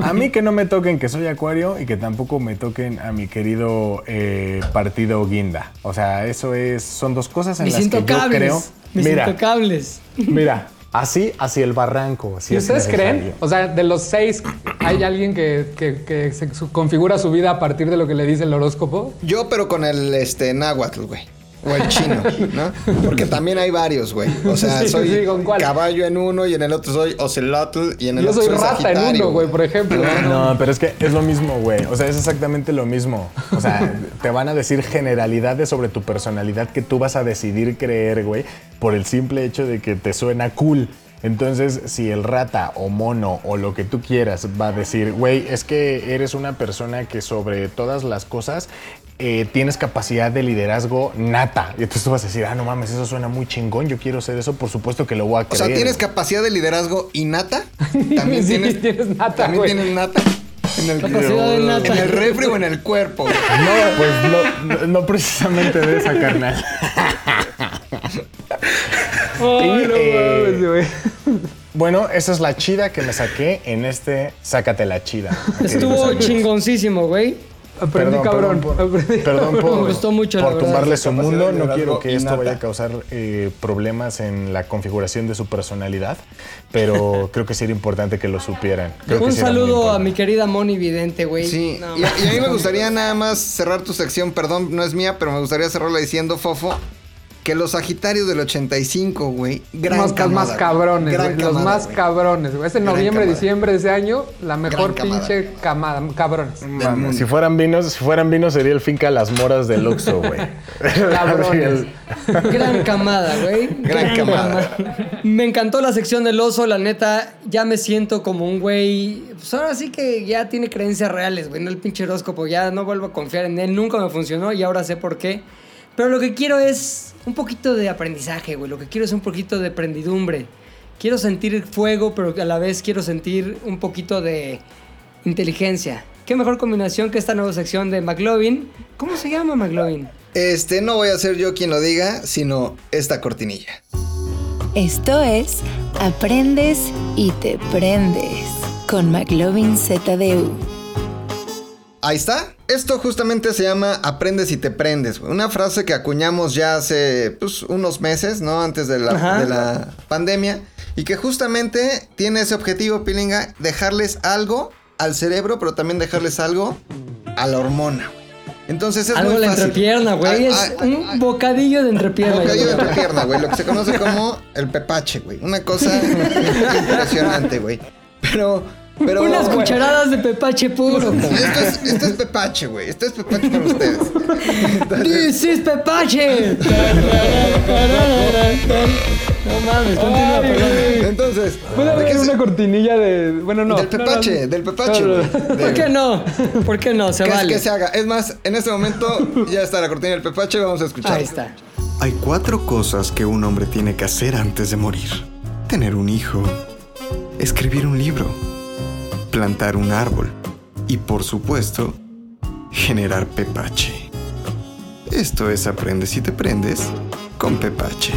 A mí que no me toquen que soy acuario y que tampoco me toquen a mi querido eh, partido guinda. O sea, eso es, son dos cosas en Mis las que yo creo. Mis Mira, intocables. mira, así hacia el barranco. Si ¿Y es ustedes creen? O sea, de los seis, ¿hay alguien que, que- que se configura su vida a partir de lo que le dice el horóscopo? Yo, pero con el este, náhuatl, güey. O el chino, ¿no? Porque también hay varios, güey. O sea, Sí, soy sí, ¿con cuál? caballo en uno y en el otro soy ocelotl y en el Yo otro soy rata en sagitario, uno, güey, por ejemplo. No, pero es que es lo mismo, güey. O sea, es exactamente lo mismo. O sea, te van a decir generalidades sobre tu personalidad que tú vas a decidir creer, güey, por el simple hecho de que te suena cool. Entonces, si el rata o mono o lo que tú quieras va a decir, güey, es que eres una persona que sobre todas las cosas eh, tienes capacidad de liderazgo nata. Y entonces tú vas a decir, ah, no mames, eso suena muy chingón, yo quiero ser eso, por supuesto que lo voy a O creer. sea, ¿tienes capacidad de liderazgo innata? También Sí, tienes, tienes nata, También güey. tienes nata. En el, Capacidad de nata. en el refri o en el cuerpo. güey. No, pues no, precisamente de esa, carnal. Ay, no eh, mames, güey. Bueno, esa es la chida que me saqué en este Sácate la chida. Estuvo chingoncísimo, güey. Aprendí cabrón. Perdón Aprendí por, perdón por, Me gustó mucho, por tumbarle su mundo. No quiero que esto vaya a causar eh, problemas en la configuración de su personalidad, pero creo que sería importante que lo supieran. Creo Un saludo a mi querida Moni Vidente, güey. Sí, No, y, a, y a mí me gustaría nada más cerrar tu sección, perdón, no es mía, pero me gustaría cerrarla diciendo, Fofo, que los Sagitarios del 85, güey, gran Más, camada, más cabrones, Gran güey, los más cabrones, güey. Ese Gran noviembre, camada. diciembre de ese año, la mejor Gran pinche camada, cabrones. Si fueran vinos, si fueran vinos sería el finca Las Moras del Oxxo, güey. Cabrones. Gran camada, güey. Gran camada. Me encantó la sección del oso, la neta. Ya me siento como un güey. Pues ahora sí que ya tiene creencias reales, güey. No el pinche horóscopo. Ya no vuelvo a confiar en él. Nunca me funcionó y ahora sé por qué. Pero lo que quiero es un poquito de aprendizaje, güey. Lo que quiero es un poquito de prendidumbre. Quiero sentir fuego, pero a la vez quiero sentir un poquito de inteligencia. Qué mejor combinación que esta nueva sección de McLovin. ¿Cómo se llama McLovin? Este, no voy a ser yo quien lo diga, sino esta cortinilla. Esto es Aprendes y te prendes con McLovin ZDU. Ahí está. Esto justamente se llama aprendes y te prendes, güey. Una frase que acuñamos ya hace pues, unos meses, ¿no? Antes de la, de la pandemia. Y que justamente tiene ese objetivo, Pilinga, dejarles algo al cerebro, pero también dejarles algo a la hormona. Entonces es Algo muy de la fácil. entrepierna, güey. Es un bocadillo de entrepierna. Bocadillo de entrepierna, güey. Lo que se conoce como el pepache, güey. Una cosa impresionante, güey. Pero, pero. Unas cucharadas de pepache puro. Esto es, esto es pepache, güey. Esto es pepache para ustedes. This is pepache. No mames, continúa, perdón. Entonces, ¿Puede ¿de qué haber una cortinilla de. Bueno, no. del no, pepache, no. del pepache, No, no, güey. no. De- ¿Por qué no? ¿Por qué no? Se que, vale. que se haga. Es más, en este momento ya está la cortina del pepache. Vamos a escuchar. Ahí está. Hay cuatro cosas que un hombre tiene que hacer antes de morir. Tener un hijo, escribir un libro, plantar un árbol y, por supuesto, generar pepache. Esto es Aprende si te prendes con pepache.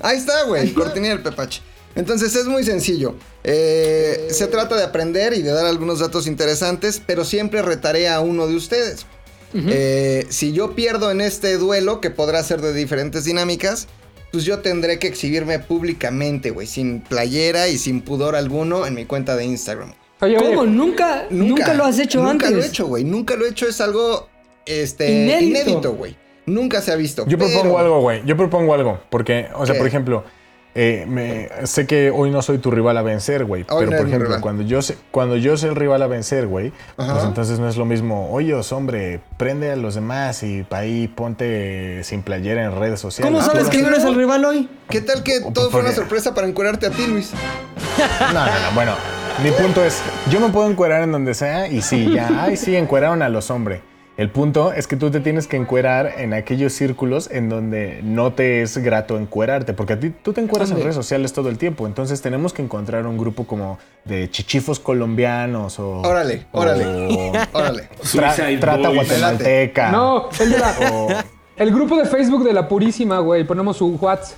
Ahí está, güey. Cortinilla del pepache. Entonces es muy sencillo. Eh, se trata de aprender y de dar algunos datos interesantes, pero siempre retaré a uno de ustedes. Eh, si yo pierdo en este duelo, que podrá ser de diferentes dinámicas, pues yo tendré que exhibirme públicamente, güey, sin playera y sin pudor alguno en mi cuenta de Instagram. Oye, oye, ¿Cómo? ¿Nunca, nunca, lo has hecho nunca antes? lo he hecho, güey. Nunca lo he hecho. Es algo este, Inédito. inédito, güey. Nunca se ha visto. Yo pero- propongo algo, güey. Yo propongo algo. Porque, o sea, ¿Qué? por ejemplo, eh, me- sé que hoy no soy tu rival a vencer, güey. Pero, no por ejemplo, cuando yo, sé, cuando yo soy el rival a vencer, güey, pues entonces no es lo mismo. Oye, hombre, prende a los demás y pa' ahí ponte sin playera en redes sociales. ¿Cómo Ah, sabes pero que no eres el rival hoy? ¿Qué tal que O todo fue una sorpresa para encuerarte a ti, Luis? No, no, no. Bueno, mi punto es, yo me puedo encuerar en donde sea y sí, ya, ay, sí, encueraron a los hombres. El punto es que tú te tienes que encuerar en aquellos círculos en donde no te es grato encuerarte, porque a ti tú te encueras en redes sociales todo el tiempo, entonces tenemos que encontrar un grupo como de chichifos colombianos o... Órale, órale, o órale. tra- trata Boys. guatemalteca. No, el, de la- O- el grupo de Facebook de la Purísima, güey. Ponemos su WhatsApp.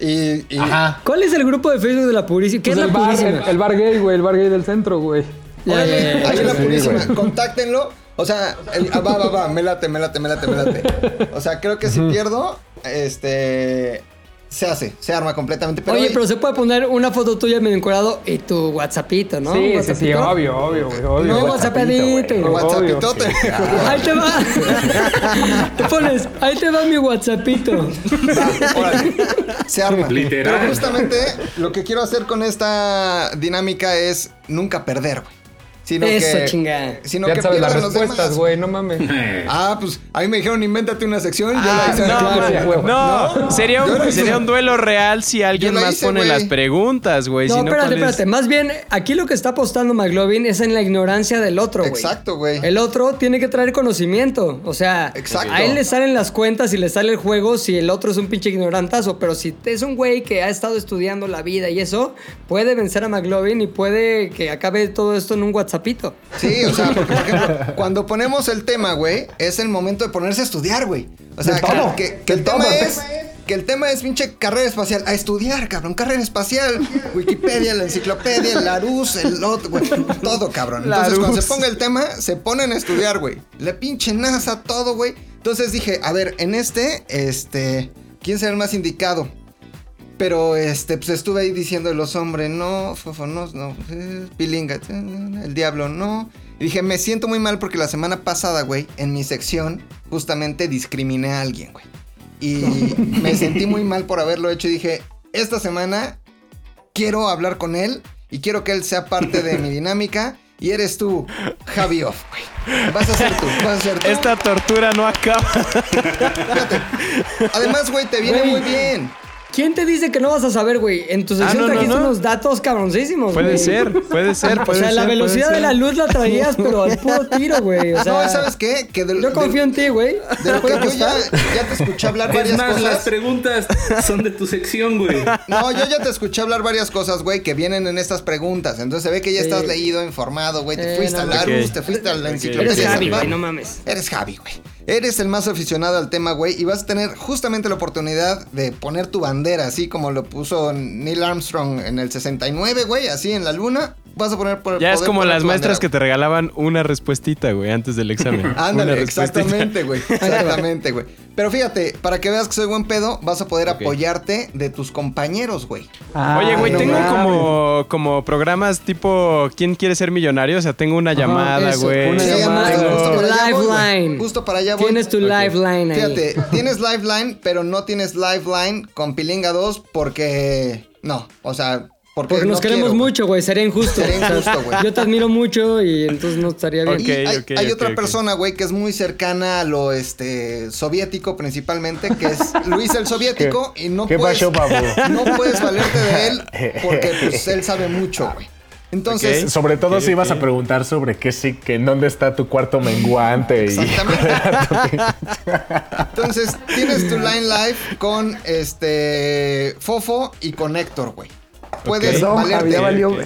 Y, y- Ajá. ¿Cuál es el grupo de Facebook de la Purísima? ¿Qué Pues es el, la bar, Purísima? el, el bar gay, güey. El bar gay del centro, güey. Ahí en la purísima, contáctenlo. O sea, el- ah, va, va, va, me late, me late, me late, me late. O sea, creo que si pierdo, este. Se hace, se arma completamente. Pero Oye, hoy- pero se puede poner una foto tuya medio encuadrado y tu WhatsAppito, ¿no? sí, ¿Un sí, sí, WhatsAppito? obvio, obvio, güey. Obvio. No, WhatsAppito. obvio. Ahí te va. te pones, ahí te va mi WhatsAppito. Órale, se arma. Literal. Pero justamente lo que quiero hacer con esta dinámica es nunca perder, güey. Sino Eso, que, chinga. Sino Ya que sabes las respuestas, güey. No mames. Ah, pues a mí me dijeron, invéntate una sección. yo Ah, la hice. no, Claro, man, güey. no, sería, Yo un, sería un duelo real si alguien más hice, pone las preguntas, güey. No, si no, espérate, espérate. Más bien, aquí lo que está apostando McLovin es en la ignorancia del otro, güey. Exacto, güey. El otro tiene que traer conocimiento. O sea, Exacto. a él le salen las cuentas y le sale el juego si el otro es un pinche ignorantazo. Pero si es un güey que ha estado estudiando la vida y eso, puede vencer a McLovin y puede que acabe todo esto en un Sí, o sea, porque por ejemplo, cuando ponemos el tema, güey, es el momento de ponerse a estudiar, güey. O sea, que, que- que el tema es que el tema es pinche carrera espacial. A estudiar, cabrón, carrera espacial. Wikipedia, la enciclopedia, el Larus, el otro, güey. Todo, cabrón. Entonces, cuando se ponga el tema, se ponen a estudiar, güey. La pinche NASA, todo, güey. Entonces dije, a ver, en este, este, ¿quién será el más indicado? Pero este, pues estuve ahí diciendo los hombres, no, fofo, no, no, eh, pilinga, eh, el diablo, no. Y dije, me siento muy mal porque la semana pasada, güey, en mi sección, justamente discriminé a alguien, güey. Y me sentí muy mal por haberlo hecho y dije, esta semana quiero hablar con él y quiero que él sea parte de mi dinámica. Y eres tú, Javi Off, güey. Vas a ser tú, vas a ser tú. Esta tortura no acaba. Fíjate. Además, güey, te viene Güey. muy bien. ¿Quién te dice que no vas a saber, güey? En tu sección Ah, no, trajiste no. unos datos cabroncísimos, Puede güey. ser, puede ser, O puede sea, la ser, velocidad de la luz la traías, pero al puro tiro, güey. O sea, no, ¿sabes qué? Que de, yo confío en ti, güey. de lo que yo ya, ya te escuché hablar Es varias más, las cosas. preguntas son de tu sección, güey. No, yo ya te escuché hablar varias cosas, güey, que vienen en estas preguntas. Entonces se ve que ya estás leído, informado, güey. Te Eh, fuiste a. Larus, Ok. te fuiste a la enciclopedia. Eres Javi, güey, no mames. Eres Javi, güey. Eres el más aficionado al tema, güey, y vas a tener justamente la oportunidad de poner tu bandera, así como lo puso Neil Armstrong en el 69, güey, así en la luna. Vas a poner por Ya es como las maestras que te regalaban una respuestita, güey, antes del examen. Ándale, exactamente, güey. Exactamente, güey. Pero fíjate, para que veas que soy buen pedo, vas a poder apoyarte de tus compañeros, güey. Oye, güey, no tengo como, como programas tipo ¿Quién quiere ser millonario? O sea, tengo una llamada, güey. una llamada. justo para allá voy, güey. Lifeline. Justo para allá voy. Tienes tu lifeline ahí. Fíjate, tienes Lifeline, pero no tienes Lifeline con Pilinga 2 porque. No, o sea, porque. Porque nos no queremos quiero, mucho, güey. Sería injusto. Sería injusto, güey. Yo te admiro mucho y entonces no estaría bien. Ok, Y hay, otra persona, güey, que es muy cercana a lo este soviético principalmente, que es Luis el soviético y no qué puedes pasó, no puedes valerte de él porque pues él sabe mucho, güey. Entonces. Sobre todo si ibas a preguntar sobre qué sí, que en dónde está tu cuarto menguante. y- Exactamente. Entonces, tienes tu Line Life con este Fofo y con Héctor, güey. Puedes No, valerte. Valió.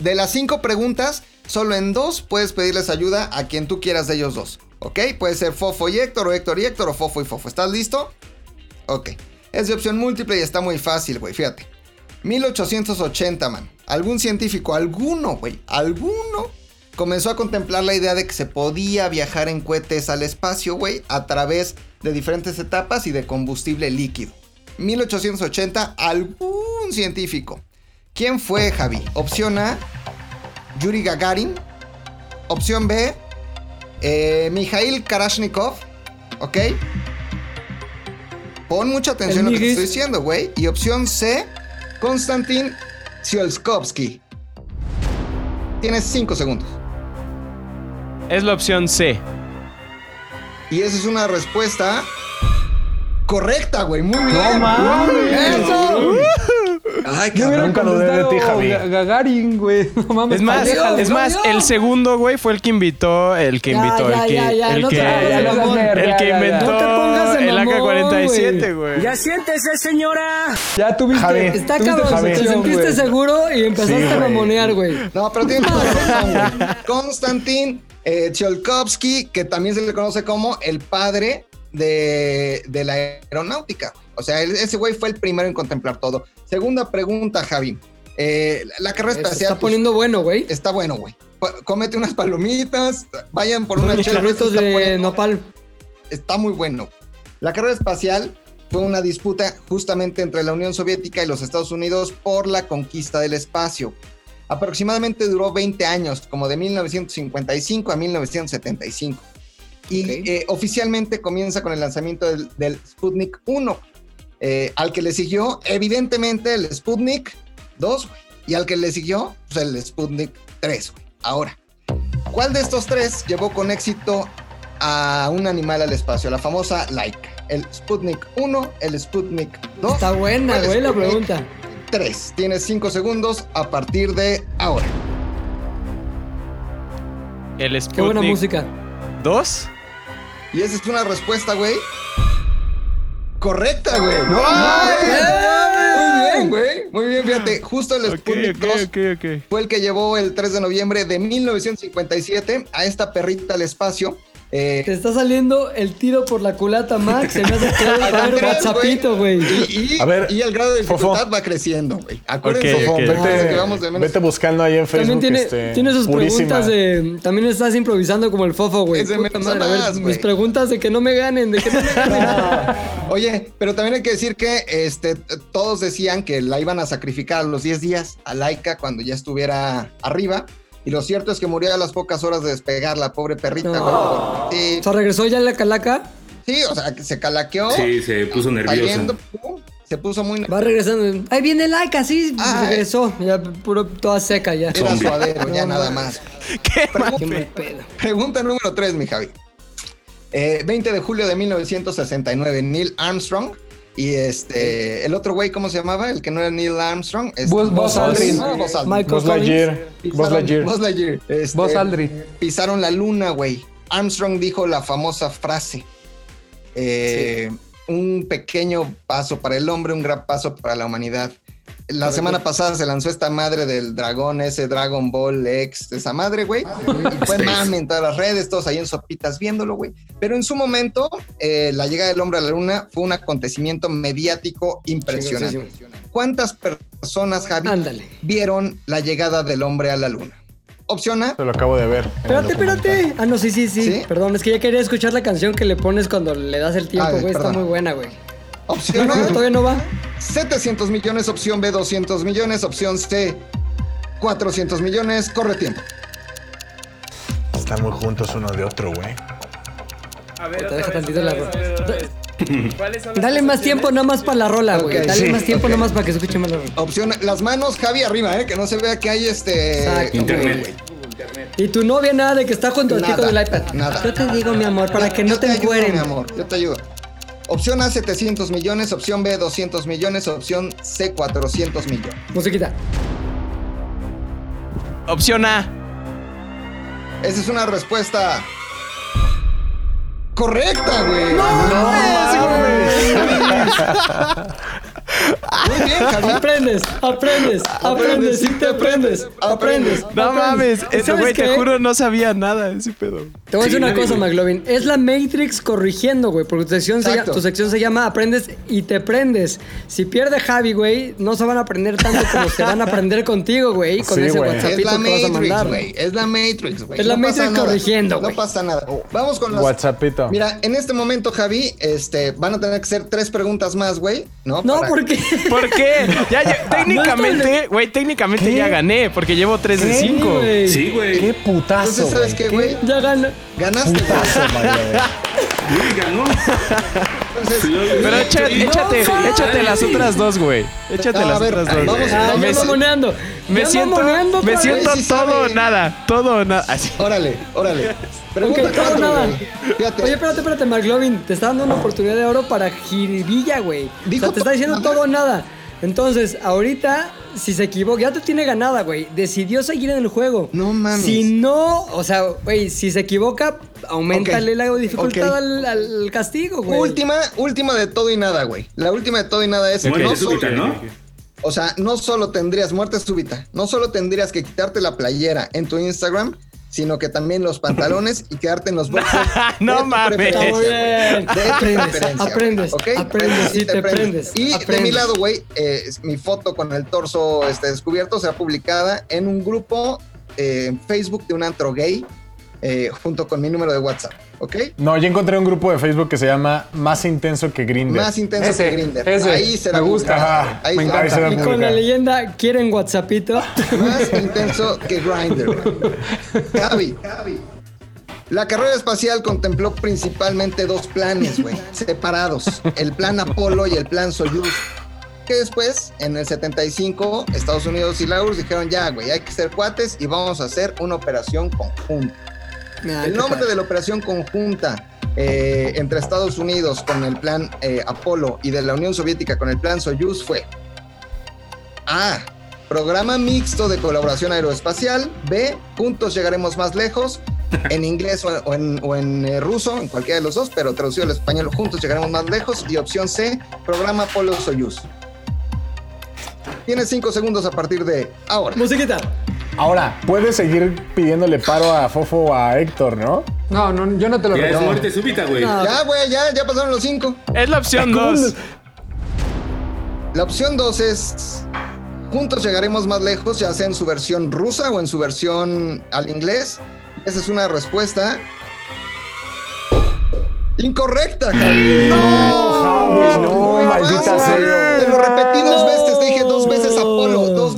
De las cinco preguntas, solo en dos puedes pedirles ayuda a quien tú quieras de ellos dos. ¿Ok? Puede ser Fofo y Héctor, o Héctor y Héctor, o Fofo y Fofo. ¿Estás listo? Ok. Es de opción múltiple y está muy fácil, güey. Fíjate. 1880, man. Algún científico, alguno, güey, alguno, comenzó a contemplar la idea de que se podía viajar en cohetes al espacio, güey, a través de diferentes etapas y de combustible líquido. 1880, algún científico. ¿Quién fue, Javi? Opción A, Yuri Gagarin. Opción B, eh, Mikhail Karashnikov. ¿Ok? Pon mucha atención a lo que te estoy diciendo, güey. Y opción C, Konstantin Tsiolkovsky. Tienes 5 segundos. Es la opción C. Y esa es una respuesta correcta, güey. Muy bien. ¡No mames! ¡Eso! Ay, cabrón. Nunca dudé de ti, Javi. Ga- Gagarin, güey. No mames. Es más, es más, el segundo, güey, fue el que invitó, el que invitó, ya, el que, ya, ya, el no que, el, que Ya, ya, ya. inventó No te pongas de el mamón, AK-47, güey. Ya siéntese, señora. Ya tuviste. Javi. Está tuviste cabrón, Javi. te sentiste seguro y empezaste Sí, a mamonear, güey. No, pero la razón, güey. Konstantin eh, Tsiolkovsky, que también se le conoce como el padre de, de la aeronáutica. O sea, ese güey fue el primero en contemplar todo. Segunda pregunta, Javi. Eh, la carrera Se espacial está pues, poniendo bueno, güey. está bueno, güey. Cómete unas palomitas, vayan por una Unos chela. chorritos está de poniendo- nopal. está muy bueno. La carrera espacial fue una disputa justamente entre la Unión Soviética y los Estados Unidos por la conquista del espacio. Aproximadamente duró 20 años, como de 1955 a 1975. Y Ok. eh, oficialmente comienza con el lanzamiento del, del Sputnik 1, eh, al que le siguió evidentemente el Sputnik 2, güey, y al que le siguió pues, el Sputnik 3. güey. Ahora, ¿cuál de estos tres llevó con éxito a un animal al espacio? La famosa Laika. El Sputnik 1, el Sputnik 2. Está buena, güey, la Sputnik pregunta. 3. Tienes 5 segundos a partir de ahora. El Qué buena Sputnik música. 2. Y esa es una respuesta, güey. Correcta, güey. No, Muy bien, güey. Muy bien, fíjate. Justo el Sputnik ok, 2 ok, ok. fue el que llevó el 3 de noviembre de 1957 a esta perrita al espacio Eh, Te está saliendo el tiro por la culata, Max. Se me hace que Andrés, WhatsAppito, güey. Y, y- A ver, y el grado de Fofo. dificultad va creciendo, güey. Acuérdense Ok, Fofo, ok. acuérdense que vamos vete, de menos. vete buscando ahí en Facebook. También tiene, este, tiene sus purísima. preguntas de. También estás improvisando como el fofo, güey. Mis preguntas de que no me ganen, de que no me ganen. Oye, pero también hay que decir que este, todos decían que la iban a sacrificar a los 10 días a Laika cuando ya estuviera arriba. Y lo cierto es que murió a las pocas horas de despegar la pobre perrita, No. güey. Sí, O sea, regresó ya la calaca. sí, o sea, que se calaqueó. Sí, se puso nerviosa. cayendo, pum, se puso muy... Va regresando. Ahí viene Laika, sí. Ay. Regresó. Ya puro, toda seca ya. Era suadero, ya No, nada más. ¿Qué? Pedo. Pregunta número 3, mi Javi. Eh, 20 de julio de 1969, Neil Armstrong. Y este, el otro güey, ¿cómo se llamaba? El que no era Neil Armstrong. Este, Buzz- Buzz Aldrin. Ah, Buzz Aldrin. Michael Buzz Collins. Lightyear. Buzz Pisaron- Lightyear. Buzz Lightyear. Este, Buzz Aldrin. Pisaron la luna, güey. Armstrong dijo la famosa frase. eh, Un pequeño paso para el hombre, un gran paso para la humanidad. La semana pasada se lanzó esta madre del dragón, ese Dragon Ball X, esa madre, güey. Y fue mame en todas las redes, todos ahí en sopitas viéndolo, güey. Pero en su momento, eh, la llegada del hombre a la luna fue un acontecimiento mediático impresionante. ¿Cuántas personas, Javi, Ándale. vieron la llegada del hombre a la luna? Opción A, Se lo acabo de ver. Espérate, espérate. Ah, no, sí, sí, sí, ¿Sí? Perdón, es que ya quería escuchar la canción que le pones cuando le das el tiempo, Ah, güey. Está muy buena, güey. Opción A, todavía no va. 700 millones, opción B, 200 millones, opción C, 400 millones, corre tiempo. Están muy juntos uno de otro, güey. A ver, Te deja tantito la rola. Dale más tiempo nada más para la rola, güey. Dale sí, más tiempo ok. nada más para que se escuche más la rola. Opción, las manos, Javi, arriba, ¿eh? Que no se vea que hay este... Exacto, Internet. Y tu novia nada de que está junto a Nada, con el iPad. nada. Yo te digo, mi amor, para que no Yo te ayudo, mi amor, yo te ayudo. Opción A, 700 millones, opción B, 200 millones, opción C, 400 millones. Musiquita. Opción A. Esa es una respuesta... Correcta, güey. Muy bien, Javi. Aprendes, aprendes, aprendes, y te aprendes, aprendes. No aprendes. mames, ¿Y eh, sabes güey, te juro, no sabía nada de ese pedo. Te voy a decir Sí, una cosa. McLovin. Es la Matrix corrigiendo, güey. Porque tu sección, se, tu sección se llama Aprendes y te prendes. Si pierde Javi, güey, no se van a aprender tanto como se van a aprender contigo, güey. Con Sí, ese WhatsAppito la que vas a Matrix, mandar. güey. Es la Matrix, güey. Es la Matrix corrigiendo, güey. No pasa nada. Vamos con las... WhatsAppito. Mira, en este momento, Javi, este, van a tener que hacer tres preguntas más, güey. No, No, Para- porque. ¿Por qué? Ya, ya- técnicamente, güey, técnicamente ya gané, porque llevo 3 de 5. güey. Sí, güey. Qué putazo, Entonces, ¿sabes qué, güey? Ya gana. Ganaste. Putazo, Mario. Entonces, Pero echa- échate, échate las otras dos, güey. Échate las ver, otras dos. vamos, Ah, me, ya si- mamoneando. me Ya siento, me vez. Todo o nada, todo o nada. Así. órale, órale. Pregunta Ok, todo cuatro, nada. Oye, espérate, espérate, McLovin. Te está dando una oportunidad de oro para jiribilla, güey. O Dijo sea, te está todo diciendo todo o nada. Entonces, ahorita, si se equivoca, ya te tiene ganada, güey. Decidió seguir en el juego. No mames. Si no, o sea, güey, si se equivoca, aumentale la dificultad al, al castigo, güey. Última, última de todo y nada, güey. La última de todo y nada es Muerte no súbita, ¿no? O sea, no solo tendrías muerte súbita, no solo tendrías que quitarte la playera en tu Instagram, sino que también los pantalones y quedarte en los boxers. No mames. preferencia, Está muy bien. güey. De Aprendes, preferencia, aprendes, ¿ok? aprendes, sí, te prendes. prendes, Y de aprendes. mi lado, güey, eh, mi foto con el torso este, descubierto será publicada en un grupo eh, en Facebook de un antro gay eh, junto con mi número de WhatsApp, ¿ok? No, yo encontré un grupo de Facebook que se llama Más Intenso que Grindr. Más intenso Ese, que Grindr. ese, Ahí será me gusta. Ajá, Ahí me encanta. Y con la leyenda, ¿quieren WhatsAppito? Más intenso que Grindr. Javi. La carrera espacial contempló principalmente dos planes, güey, separados. El plan Apolo y el plan Soyuz. Que después, en el 75, Estados Unidos y la URSS dijeron, ya, güey, hay que ser cuates y vamos a hacer una operación conjunta. El nombre de la operación conjunta eh, entre Estados Unidos con el plan eh, Apolo y de la Unión Soviética con el plan Soyuz fue A. Programa mixto de colaboración aeroespacial. B. Juntos llegaremos más lejos. En inglés o, en, o en, eh, ruso, en cualquiera de los dos, pero traducido al español, juntos llegaremos más lejos. Y opción C, programa Apolo Soyuz. Tienes cinco segundos a partir de ahora. Musiquita. Ahora, puedes seguir pidiéndole paro a Fofo o a Héctor, ¿no? No, no, yo no te lo Ya es muerte súbita, güey. Ya, güey, ya, ya pasaron los cinco. Es la opción 2. La opción 2 es juntos llegaremos más lejos, ya sea en su versión rusa o en su versión al inglés. Esa es una respuesta incorrecta, Javi. Javi, no, maldita sea. Te lo repetí dos veces,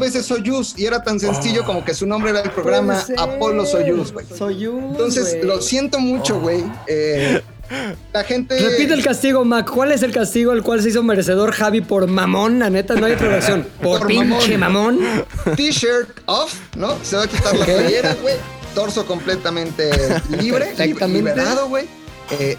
veces Soyuz y era tan sencillo como que su nombre era el programa. Apolo Soyuz, güey. Soyuz, Entonces, lo siento mucho, güey. Eh, la gente Repite el castigo, Mac. ¿Cuál es el castigo al cual se hizo merecedor Javi por mamón? La neta, no hay otra versión. Por, Por pinche mamón. T-shirt off, ¿no? Se va a quitar la playera, güey. Torso completamente libre, liberado, güey. Eh,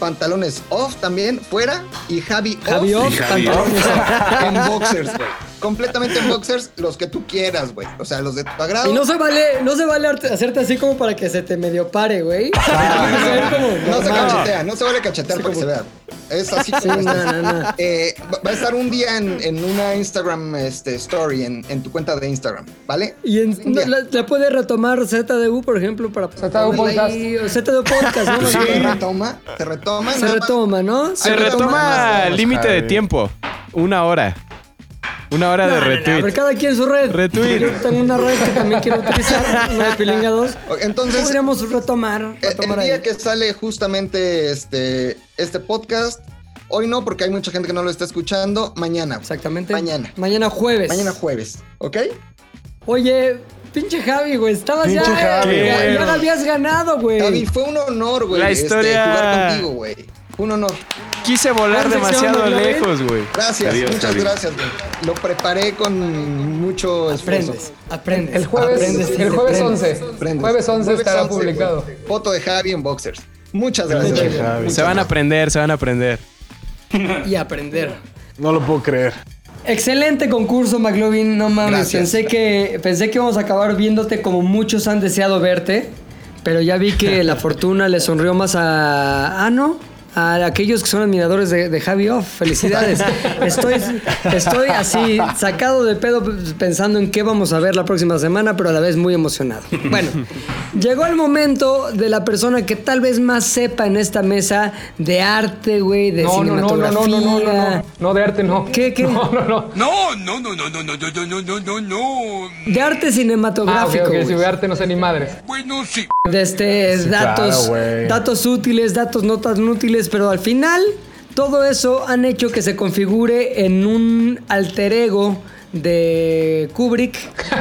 pantalones off también, fuera. Y Javi off. Javi off, Y Javi pantalones off. En boxers, güey. Completamente en boxers, los que tú quieras, güey. O sea, los de tu agrado. Y no se vale, no se vale hacerte así como para que se te medio pare, güey. Ah, No se cachetea, no se vale cachetear para que se vea. Es así como Sí, no, no, no. Eh, va a estar un día en, en una Instagram este, story, en, en tu cuenta de Instagram, ¿vale? Y en, la, la puede retomar ZDU, por ejemplo, para ZDU Podcast. ZDU Podcast, ¿no? Se Sí. retoma, se retoma. Se nada más. retoma, ¿no? Se retoma Javi. límite de tiempo. Una hora. Una hora de No, no, no, retweet. cada quien su red. Retweet. Yo tengo una red que también quiero utilizar, una de Pilinga 2. Entonces, Podríamos retomar, Eh, El, día ahí. que sale justamente este, este podcast, hoy no, porque hay mucha gente que no lo está escuchando, mañana. Exactamente. Mañana. Mañana jueves. Mañana jueves, ¿ok? Oye, pinche Javi, güey. Estabas Pinche ya. Javi, ya, habías ganado, güey. Javi, fue un honor, güey, La este, historia- jugar contigo, güey. Un honor. Quise volar ¿Cuál sección, demasiado lejos, güey. Gracias, Adiós, muchas gracias, güey. Lo preparé con mucho esfuerzo. Aprendes, aprendes. El jueves, aprendes el jueves aprendes. 11. Aprendes. Jueves 11 Jueves estará 11, publicado. Foto de Javi en boxers. Muchas gracias. Javi. Muchas Se van a aprender, se van a aprender. Y aprender. No lo puedo creer. Excelente concurso, McLovin. No mames. Gracias. Pensé que, pensé que íbamos a acabar viéndote como muchos han deseado verte. Pero ya vi que la fortuna le sonrió más a. Ah, no. A aquellos que son admiradores de, de Javi Off. Felicidades. Estoy, estoy así, sacado de pedo pensando en qué vamos a ver la próxima semana, pero a la vez muy emocionado. Bueno, llegó el momento de la persona que tal vez más sepa en esta mesa de arte, güey, de No, no, no, no, cinematografía. no, no, no, no, no. No, de arte no. ¿Qué, qué? No, no, no. No, no, no, no, no, no, no, no, no, no, no, no. De arte Ah, cinematográfico. ok, güey. si de arte no sé ni madres. Bueno, sí. de este datos, claro, datos útiles, datos no tan útiles, pero al final todo eso han hecho que se configure en un alter ego de Kubrick,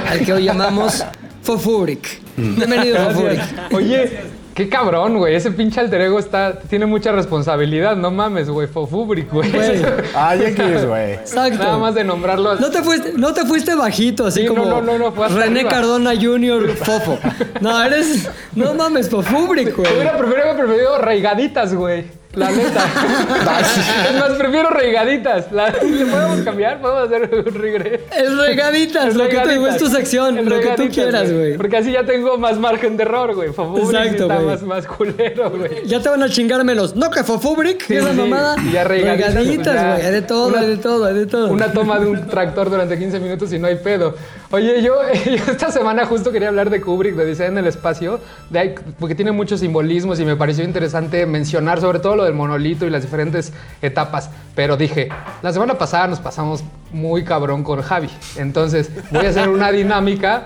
al que hoy llamamos Fofubrick. Bienvenido, Fofubrick. Oye, qué cabrón, güey. Ese pinche alter ego está, tiene mucha responsabilidad. No mames, güey. Fofubric, güey. Güey. Ay, X, güey. Exacto. Nada más de nombrarlo. No te fuiste, no te fuiste bajito, así Sí, como no, no, no, no, fue René arriba. Cardona Jr. Fofo. No, eres. No mames, Fofubrick, güey. Hubiera preferido, preferido reigaditas, güey. La neta. es más, prefiero reigaditas. La, ¿Le podemos cambiar? ¿Podemos hacer un regreso? Es regaditas, lo que tú es tu sección, lo que tú quieras, güey. Porque así ya tengo más margen de error, güey. Exacto, está más, más culero, güey. Ya te van a chingar menos. No, que Fofubrick, que Sí, esa sí. mamada. Y ya regaditas, Regaditas, güey. Hay de todo, Una- hay de todo, hay de todo. Una toma de un tractor durante 15 minutos y no hay pedo. Oye, yo, yo esta semana justo quería hablar de Kubrick, de Diseño en el Espacio, de porque tiene muchos simbolismos y me pareció interesante mencionar sobre todo lo del monolito y las diferentes etapas. Pero dije, la semana pasada nos pasamos muy cabrón con Javi. Entonces voy a hacer una dinámica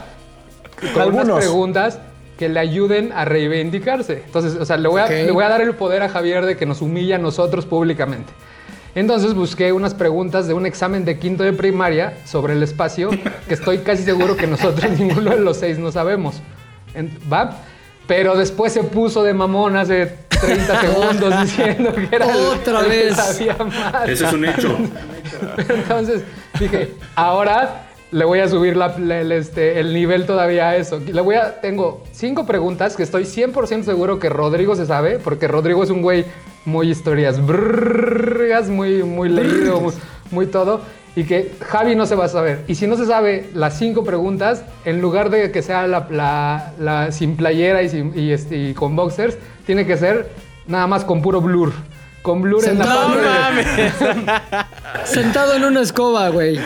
con unas preguntas que le ayuden a reivindicarse. Entonces, o sea, le voy, a, le voy a dar el poder a Javier de que nos humilla a nosotros públicamente. Entonces busqué unas preguntas de un examen de quinto de primaria sobre el espacio que estoy casi seguro que nosotros ninguno de los seis no sabemos. ¿Va? Pero después se puso de mamón hace 30 segundos diciendo que era Otra el vez. sabía más. Eso es un hecho. Entonces dije, ahora le voy a subir la- el, este, el nivel todavía a eso. Le voy a, tengo cinco preguntas que estoy 100% seguro que Rodrigo se sabe, porque Rodrigo es un güey muy historias, brrrras, muy, muy leído, muy, muy todo. Y que Javi no se va a saber. Y si no se sabe las cinco preguntas, en lugar de que sea la, la- la sin playera y, sin- y, este, y con boxers, tiene que ser nada más con puro blur. Con blur en la Sentado, parte Sentado en una escoba, güey.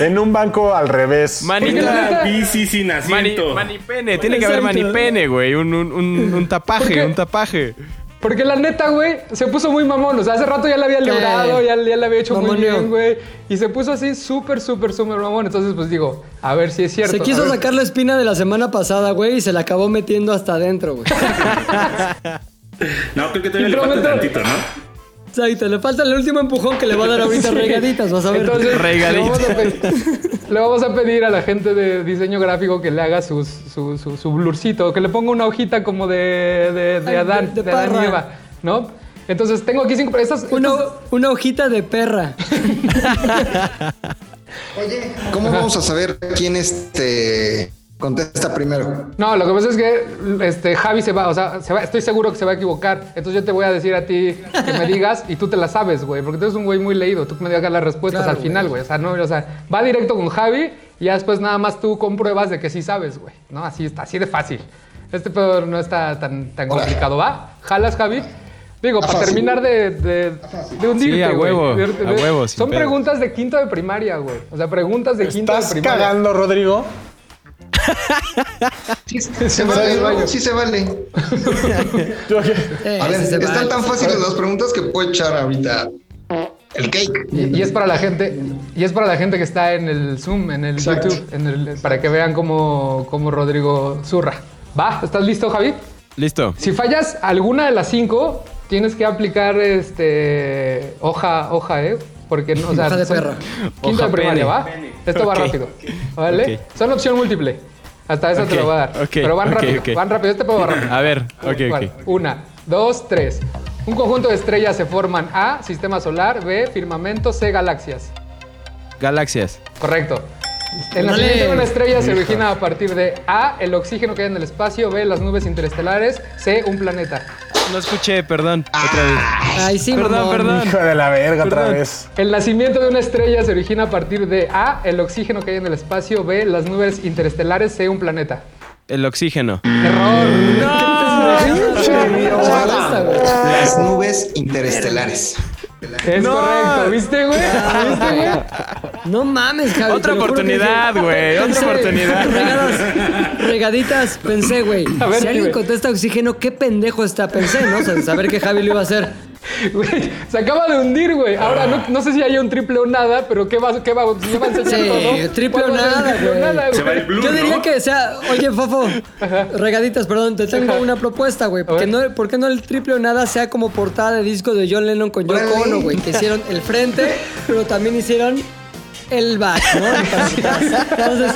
En un banco al revés. Manita. Bici sin Mani, asiento. manipene, tiene que haber manipene, güey. Un, un, un, un ¿Por tapaje, un tapaje. Porque la neta, güey, se puso muy mamón. O sea, hace rato ya le había logrado, ya, ya le había hecho muy bien, güey. Y se puso así súper, súper, súper mamón. Entonces, pues digo, a ver si es cierto. Se quiso sacar la espina de la semana pasada, güey, y se la acabó metiendo hasta adentro, güey. No, creo que todavía le falta tantito, ¿no? Exacto, le falta el último empujón que le va a dar ahorita regaditas, vas a ver. Entonces, le Regadito. vamos, a pedir, le vamos a pedir a la gente de diseño gráfico que le haga sus- su, su, su blurcito, que le ponga una hojita como de, de, de Ay, Adán, de- de, de Adán y. Eva, ¿no? Entonces, tengo aquí cinco... Estas, una, estas- una hojita de perra. Oye, ¿cómo vamos a saber quién este contesta primero? No, lo que pasa es que este, Javi se va, o sea, se va- estoy seguro que se va a equivocar. Entonces yo te voy a decir a ti que me digas y tú te la sabes, güey, porque tú eres un güey muy leído. Tú que me digas las respuestas Claro, al final, güey. O sea, no, o sea, va directo con Javi y ya después nada más tú compruebas de que sí sabes, güey. ¿No? Así está, así de fácil. Este pedo no está tan, tan complicado, ¿va? ¿Jalas, Javi? Digo, para fácil. terminar de, de, de hundirte, Sí, a huevo, De- a huevo, Son pedo. preguntas de quinto de primaria, güey. O sea, preguntas de quinto de ¿Estás primaria. cagando, Rodrigo? Sí, se vale, ¿no? Sí se vale. A ver, sí se están vale. tan fáciles las preguntas que puedo echar ahorita el cake. Y, y es para la gente, y es para la gente que está en el Zoom, en el Exacto. YouTube, en el- para que vean cómo, cómo Rodrigo zurra. Va, ¿estás listo, Javi? Listo. Si fallas alguna de las cinco, tienes que aplicar este hoja, hoja, ¿eh? Porque no, o sea, Hoja de perra. Quinta Hoja de primaria, pene. ¿va? Esto va Ok. rápido. ¿Vale? Ok. Son opción múltiple. Hasta eso te lo voy a dar. ok, Pero van rápido, van rápido. Este puedo rápido. A ver, ok. Una, dos, tres. Un conjunto de estrellas se forman A, sistema solar, B, firmamento, C, galaxias. Galaxias. Correcto. El nacimiento de una estrella se origina a partir de A, el oxígeno que hay en el espacio, B, las nubes interestelares, C, un planeta. No escuché, perdón. Otra vez. Ay, sí, Perdón, mamón. perdón. Hijo de la verga otra vez. El nacimiento de una estrella se origina a partir de A, el oxígeno que hay en el espacio, B, las nubes interestelares, C, un planeta. El oxígeno. Error. Güey. Las nubes interestelares. Es No. correcto, ¿viste, güey? ¿Viste, güey? No mames, Javi. Otra oportunidad, güey, otra pensé, oportunidad. Regadas, regaditas, pensé, güey. A ver, Si alguien contesta oxígeno, qué pendejo está. Pensé, ¿no? O sea, saber que Javi lo iba a hacer. Güey, se acaba de hundir, güey. Ahora no, no sé si hay un triple o nada, pero ¿qué va, qué va, a enseñar Sí, todo? triple ¿Cuál o nada, triple o güey. nada, Se va el güey? blue, Yo diría ¿no? que sea, oye, Fofo, regaditas, perdón, te tengo Ajá. una propuesta, güey. ¿Por, no, ¿Por qué no el triple o nada sea como portada de disco de John Lennon con Yoko. Ono, güey? Que hicieron el frente, pero también hicieron el back, ¿no? Entonces,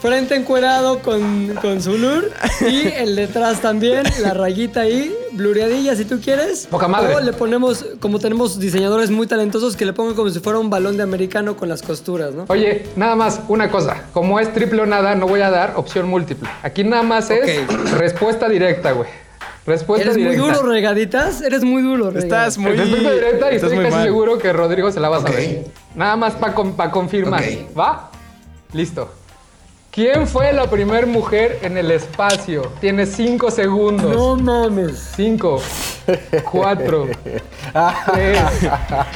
frente encuerado con, con su lure y el detrás también, la rayita ahí, blureadilla si tú quieres. Poca madre. O le ponemos, como tenemos diseñadores muy talentosos, que le pongan como si fuera un balón de americano con las costuras, ¿no? Oye, nada más, una cosa. Como es triple o nada, no voy a dar opción múltiple. Aquí nada más es respuesta directa, güey. Respuesta Eres muy directa. duro, regaditas. Eres muy duro, regaditas. Estás muy. Respuesta directa y estás estoy muy casi mal. seguro que Rodrigo se la va a saber. Nada más para confirmar. Ok. ¿Va? Listo. ¿Quién fue la primera mujer en el espacio? Tiene cinco segundos. No mames. Cinco, cuatro, tres,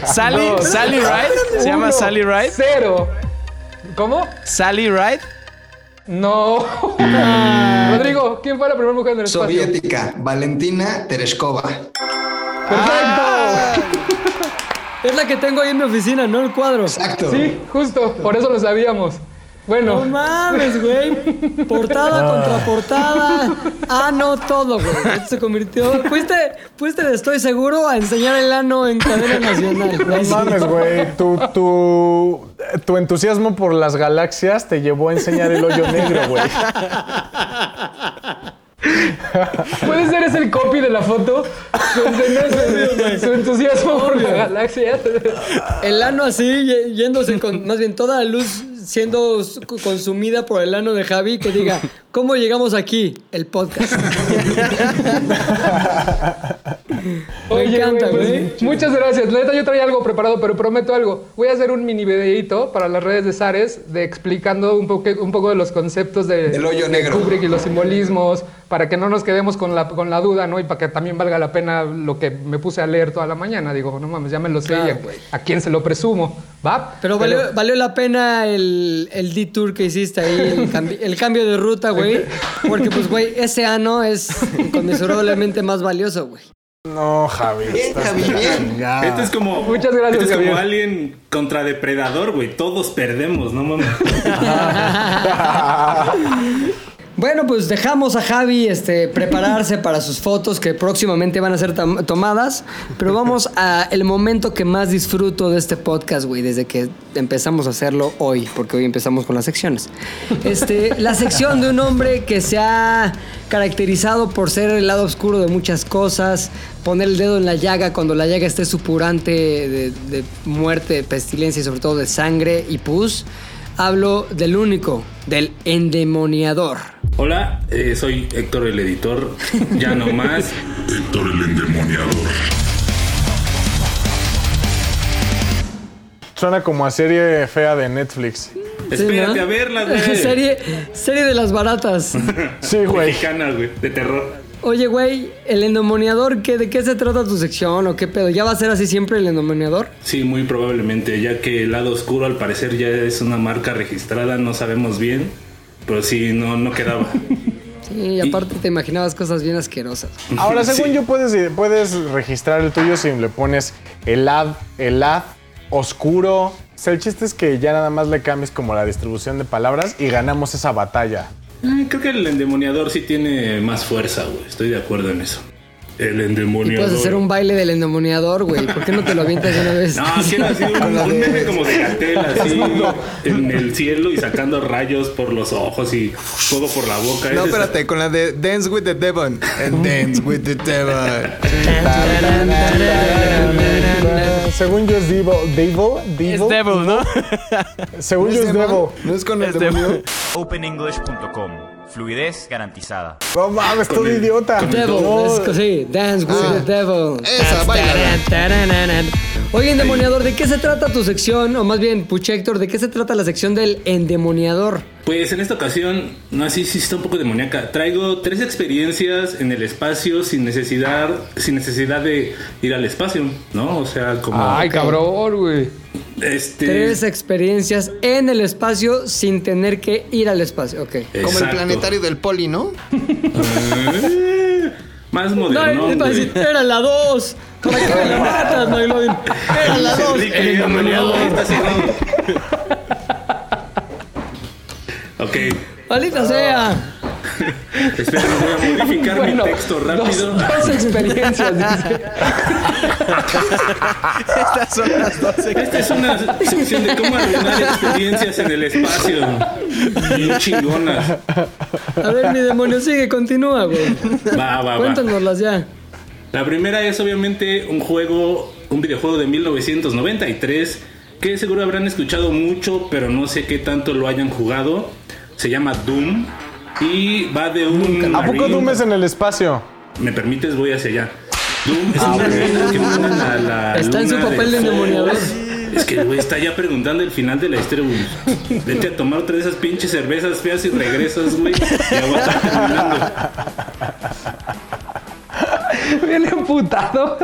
Sally, Dos. Sally Ride. Se llama uno, Sally Ride. Cero. ¿Cómo? Sally Ride. No. Rodrigo, ¿quién fue la primera mujer en el espacio? Soviética, Valentina Tereshkova. Perfecto. Es la que tengo ahí en mi oficina, ¿no? El cuadro. Exacto. Sí, justo, por eso lo sabíamos. No Bueno, mames, güey. Portada contra portada. ano, todo, güey. Esto se convirtió. Fuiste, fuiste de estoy seguro a enseñar el ano en cadena nacional. No mames, güey. Tu, tu, tu entusiasmo por las galaxias te llevó a enseñar el hoyo negro, güey. puede ser ese el copy de la foto. Su, su- su entusiasmo por la galaxia. El ano así, yéndose con. Más bien, toda la luz siendo consumida por el ano de Javi. Que diga, ¿cómo llegamos aquí? El podcast. Me encanta, pues, güey. muchas gracias. Neta, yo traía algo preparado, pero prometo algo. Voy a hacer un mini videíto para las redes de Zares de explicando un poco, un poco de los conceptos de, Del hoyo de negro. Kubrick y los simbolismos, para que no nos quedemos con la, con la duda, ¿no? Y para que también valga la pena lo que me puse a leer toda la mañana. Digo, no mames, ya me lo sé. Claro, a- güey. ¿A, quién se lo presumo? ¿Va? Pero valió, valió la pena el, el detour que hiciste ahí, el, cambi- el cambio de ruta, güey. Porque, pues, güey, ese ano es inconmensurablemente más valioso, güey. No, Javi. bien. chingada. Este es como. Muchas gracias, Este es como alguien contra depredador, güey. Todos perdemos, ¿no mames? Bueno, pues dejamos a Javi este, prepararse para sus fotos que próximamente van a ser tomadas. Pero vamos a el momento que más disfruto de este podcast, güey, desde que empezamos a hacerlo hoy, porque hoy empezamos con las secciones. Este, la sección de un hombre que se ha caracterizado por ser el lado oscuro de muchas cosas, poner el dedo en la llaga cuando la llaga esté supurante de, de muerte, de pestilencia y sobre todo de sangre y pus. Hablo del único, del endemoniador. Hola, eh, soy Héctor el editor. Ya no más. Héctor el endemoniador. Suena como a serie fea de Netflix. Espérate ¿no? a verla, güey. serie, serie de las baratas. Sí, güey. Mexicana, güey. De terror. Oye, güey, el endemoniador, ¿qué, ¿de qué se trata tu sección o qué pedo? ¿Ya va a ser así siempre el endemoniador? Sí, muy probablemente, ya que el lado oscuro al parecer ya es una marca registrada, no sabemos bien. Pero sí, no, no quedaba. Sí, y aparte te imaginabas cosas bien asquerosas. Ahora, según Sí. yo, puedes, puedes registrar el tuyo si le pones el ad, el ad oscuro. O sea, el chiste es que ya nada más le cambies como la distribución de palabras y ganamos esa batalla. Ay, creo que el endemoniador sí tiene más fuerza, güey. Estoy de acuerdo en eso. El endemoniador. puedes hacer un baile del endemoniador, güey. ¿Por qué no te lo avientas de una vez? No, quiero así un, un meme como de Gatel, así en el cielo y sacando rayos por los ojos y fuego por la boca. No, espérate, con la de Dance with the Devon. And dance with the Devon. Según yo es Devil. Devil? Es Devil. Devil, ¿no? Según yo es Devil. ¿No es con el Devil. demonio? OpenEnglish.com. Fluidez garantizada. No mames, todo idiota. Devil, No, es sí, Dance with Ah, the Devil. esa, báilala. Oye, endemoniador, ¿de qué se trata tu sección? O más bien, Puchector, ¿de qué se trata la sección del endemoniador? Pues en esta ocasión, no así sí está un poco demoníaca. Traigo tres experiencias en el espacio sin necesidad, sin necesidad de ir al espacio, ¿no? O sea, como Ay, cabrón, güey. este Tres experiencias en el espacio sin tener que ir al espacio. Ok. Como el planetario del poli, ¿no? Eh, Más No, moderno. decir, era la 2. ¿Para qué me la matas, McLovin? Era la 2. Enrique, endemoniador, está cerrado. Ok, Maldita sea. espera, voy a modificar Bueno, mi texto rápido. Dos, dos experiencias, dice. Estas son las 12. Esta es una sección de cómo arruinar experiencias en el espacio. Bien chingonas. A ver, mi demonio, sigue, continúa, güey. Va, va, va. Cuéntanoslas ya. La primera es obviamente un juego, un videojuego de 1993 que seguro habrán escuchado mucho, pero no sé qué tanto lo hayan jugado. Se llama Doom y va de un. ¿A poco Doom es en el espacio? ¿Me permites? Voy hacia allá. Doom es que mandan a la. Está en su luna papel de endemoniador. Es que el güey está ya preguntando el final de la historia, güey. Vete a tomar otra de esas pinches cervezas feas y regresas, güey. Ya a estar terminando. Viene emputado.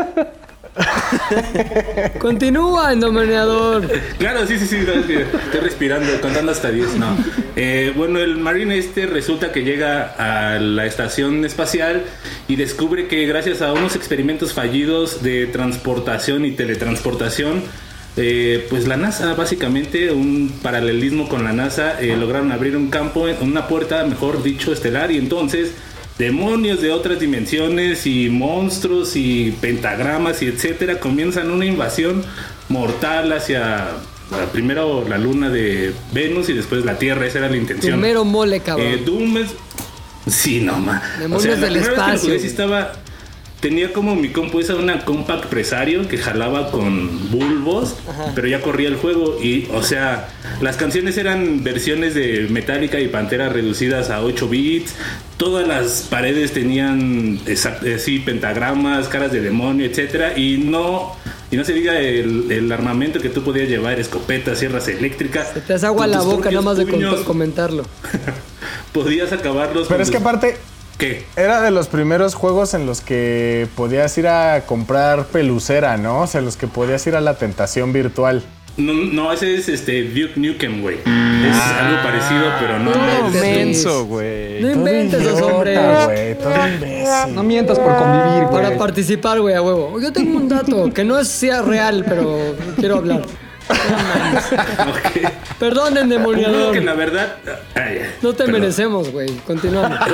Continúa, endemoniador. Claro, sí, sí, sí, estoy respirando, contando hasta 10, no. Eh, bueno, el Marine este resulta que llega a la estación espacial y descubre que gracias a unos experimentos fallidos de transportación y teletransportación, eh, pues la NASA, básicamente, un paralelismo con la NASA, eh, lograron abrir un campo, una puerta, mejor dicho, estelar, y entonces demonios de otras dimensiones y monstruos y pentagramas y etcétera comienzan una invasión mortal hacia bueno, primero la luna de Venus y después la Tierra, esa era la intención. Primero mole, cabrón. Eh, Doom es... Sí, no, ma. Demonios O sea, la del vez que espacio. jugué sí estaba tenía como mi compu esa una compact presario que jalaba con bulbos, pero ya corría el juego y, o sea, las canciones eran versiones de Metallica y Pantera reducidas a 8 bits. Todas las paredes tenían exact- eh, pentagramas, caras de demonio, etcétera, y no y no se diga el, el armamento que tú podías llevar, escopetas, sierras eléctricas. Te hace agua la boca nada más de comentarlo. Podías acabarlos. Pero con es que aparte, ¿Qué? era de los primeros juegos en los que podías ir a comprar pelucera, ¿no? O sea, los que podías ir a la tentación virtual. No, no, ese es este Duke Nukem, güey. Es algo parecido, pero no. No, es- menso, güey. No inventes los hombres. No mientas por convivir, güey. Para participar, güey, a huevo. Yo tengo un dato que no es sea real, pero quiero hablar. Ok. Perdón, endemoniador. que la verdad. Ay, No te perdón. merecemos, güey. Continuamos.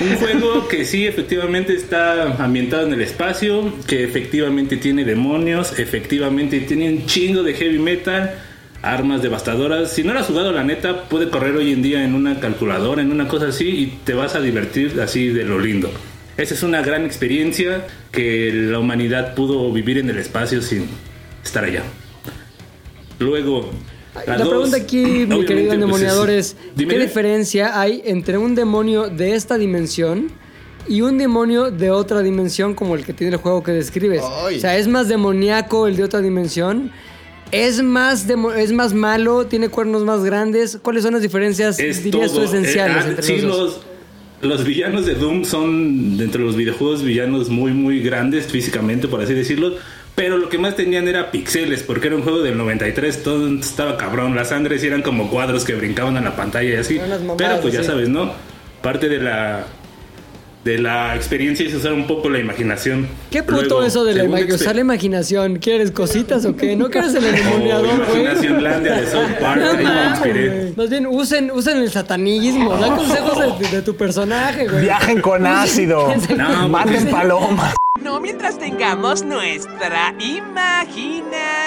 Un juego que sí, efectivamente está ambientado en el espacio, que efectivamente tiene demonios, efectivamente tiene un chingo de heavy metal, armas devastadoras. Si no lo has jugado, la neta, puede correr hoy en día en una calculadora, en una cosa así, y te vas a divertir así de lo lindo. Esa es una gran experiencia que la humanidad pudo vivir en el espacio sin estar allá. Luego, La dos, pregunta aquí, mi querido pues, endemoniador, es: Dime. ¿qué diferencia hay entre un demonio de esta dimensión y un demonio de otra dimensión como el que tiene el juego que describes? Ay. O sea, ¿es más demoníaco el de otra dimensión? ¿Es más, demo- ¿Es más malo? ¿Tiene cuernos más grandes? ¿Cuáles son las diferencias, es dirías tú, todo. esenciales Eh, ah, entre sí, los dos? los, los villanos de Doom son, dentro de los videojuegos, villanos muy, muy grandes físicamente, por así decirlo. Pero lo que más tenían era pixeles, porque era un juego del 93, todo estaba cabrón. Las sangres eran como cuadros que brincaban en la pantalla y así. Mamadas, Pero pues ya sí. sabes, ¿no? Parte de la de la experiencia es usar un poco la imaginación. ¿Qué puto Luego, eso de la exper- Usar la imaginación. ¿Quieres cositas o qué? ¿No quieres el endemoniador, güey? Imaginación Landia de South Park, No ahí me inspiré. Más bien, usen, usen el satanismo. Da consejos de, de tu personaje, güey. Viajen con ácido. No, Maten palomas. No mientras tengamos nuestra imaginación.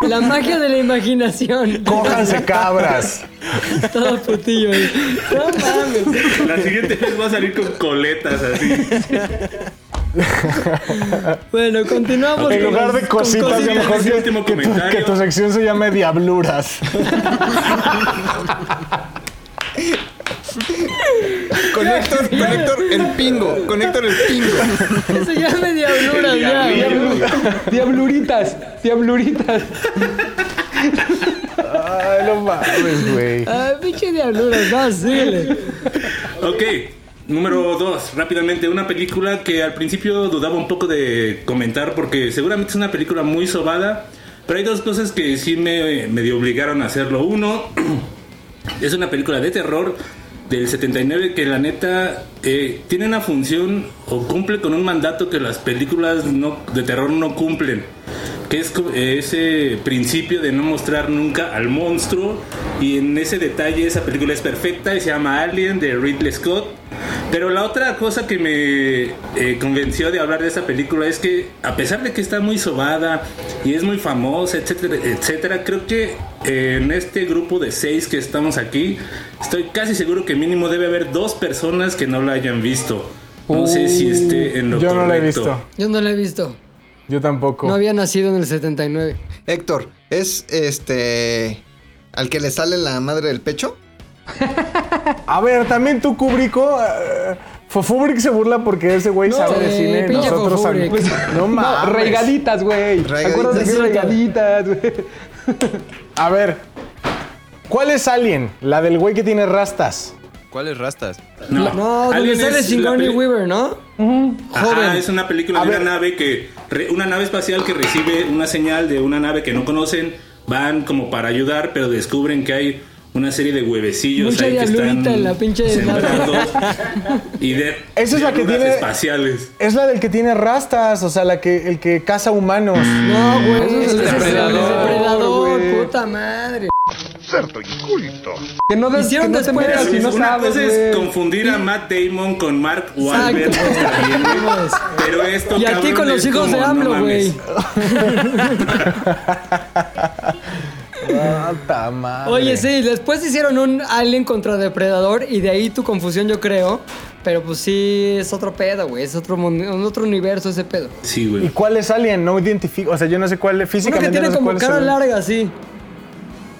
La magia de la imaginación. Cójanse cabras. Todo putillo ahí. No mames. La siguiente vez va a salir con coletas así. Bueno, continuamos. En con lugar de con cositas, a lo mejor tu, que tu sección se llame Diabluras. Conector, conector, el pingo. Conector, el pingo. Que se llame diabluras ya. Diabluritas, diabluritas. Ay, no mames, güey. Ah, pinche diabluras, vas, síguele. Ok, número dos, rápidamente, una película que al principio dudaba un poco de comentar porque seguramente es una película muy sobada, pero hay dos cosas que sí me medio obligaron a hacerlo. Uno, es una película de terror del 79 que la neta eh, tiene una función o cumple con un mandato que las películas no, de terror no cumplen. Que es ese principio de no mostrar nunca al monstruo. Y en ese detalle esa película es perfecta y se llama Alien de Ridley Scott. Pero la otra cosa que me eh, convenció de hablar de esa película es que a pesar de que está muy sobada y es muy famosa, etcétera, etcétera, creo que eh, en este grupo de seis que estamos aquí, estoy casi seguro que mínimo debe haber dos personas que no la hayan visto. No sé si esté en lo Yo no la he visto. Yo no la he visto. Yo tampoco. No había nacido en el 79. Héctor, ¿es este. al que le sale la madre del pecho? A ver, también tú, Kubrico. eh, Fofubrick se burla porque ese güey sabe de cine. Nosotros Fofubrick. Pues, no No, mames. regalitas, güey. Regalitas. Acuérdate que es regalitas, güey. A ver. ¿Cuál es Alien? La del güey que tiene rastas. ¿Cuáles rastas? No, No, donde sale Sigourney peli- Weaver, ¿no? Ajá, Joven. es una película A de ver. una nave que re- una nave espacial que recibe una señal de una nave que no conocen, van como para ayudar, pero descubren que hay una serie de huevecillos Mucha ahí que están en la pinche sembrados y de Esa es la que tiene- espaciales. Es la del que tiene rastas, o sea, la que, el que caza humanos. No, güey. Es el es el depredador, depredador, puta madre. Que no, des, que Hicieron no te después, si no una sabes, cosa es confundir a Matt Damon con Mark Wahlberg, pero esto Y a ti cabrón, con los hijos como, de no AMLO, güey. Madre. Oye, sí, después hicieron un Alien contra Depredador y de ahí tu confusión, yo creo. Pero pues sí, es otro pedo, güey. Es otro, otro universo ese pedo. Sí, ¿Y güey. cuál es Alien? No identifico. O sea, yo no sé cuál es Uno físicamente. que tiene no sé como es cara larga, así.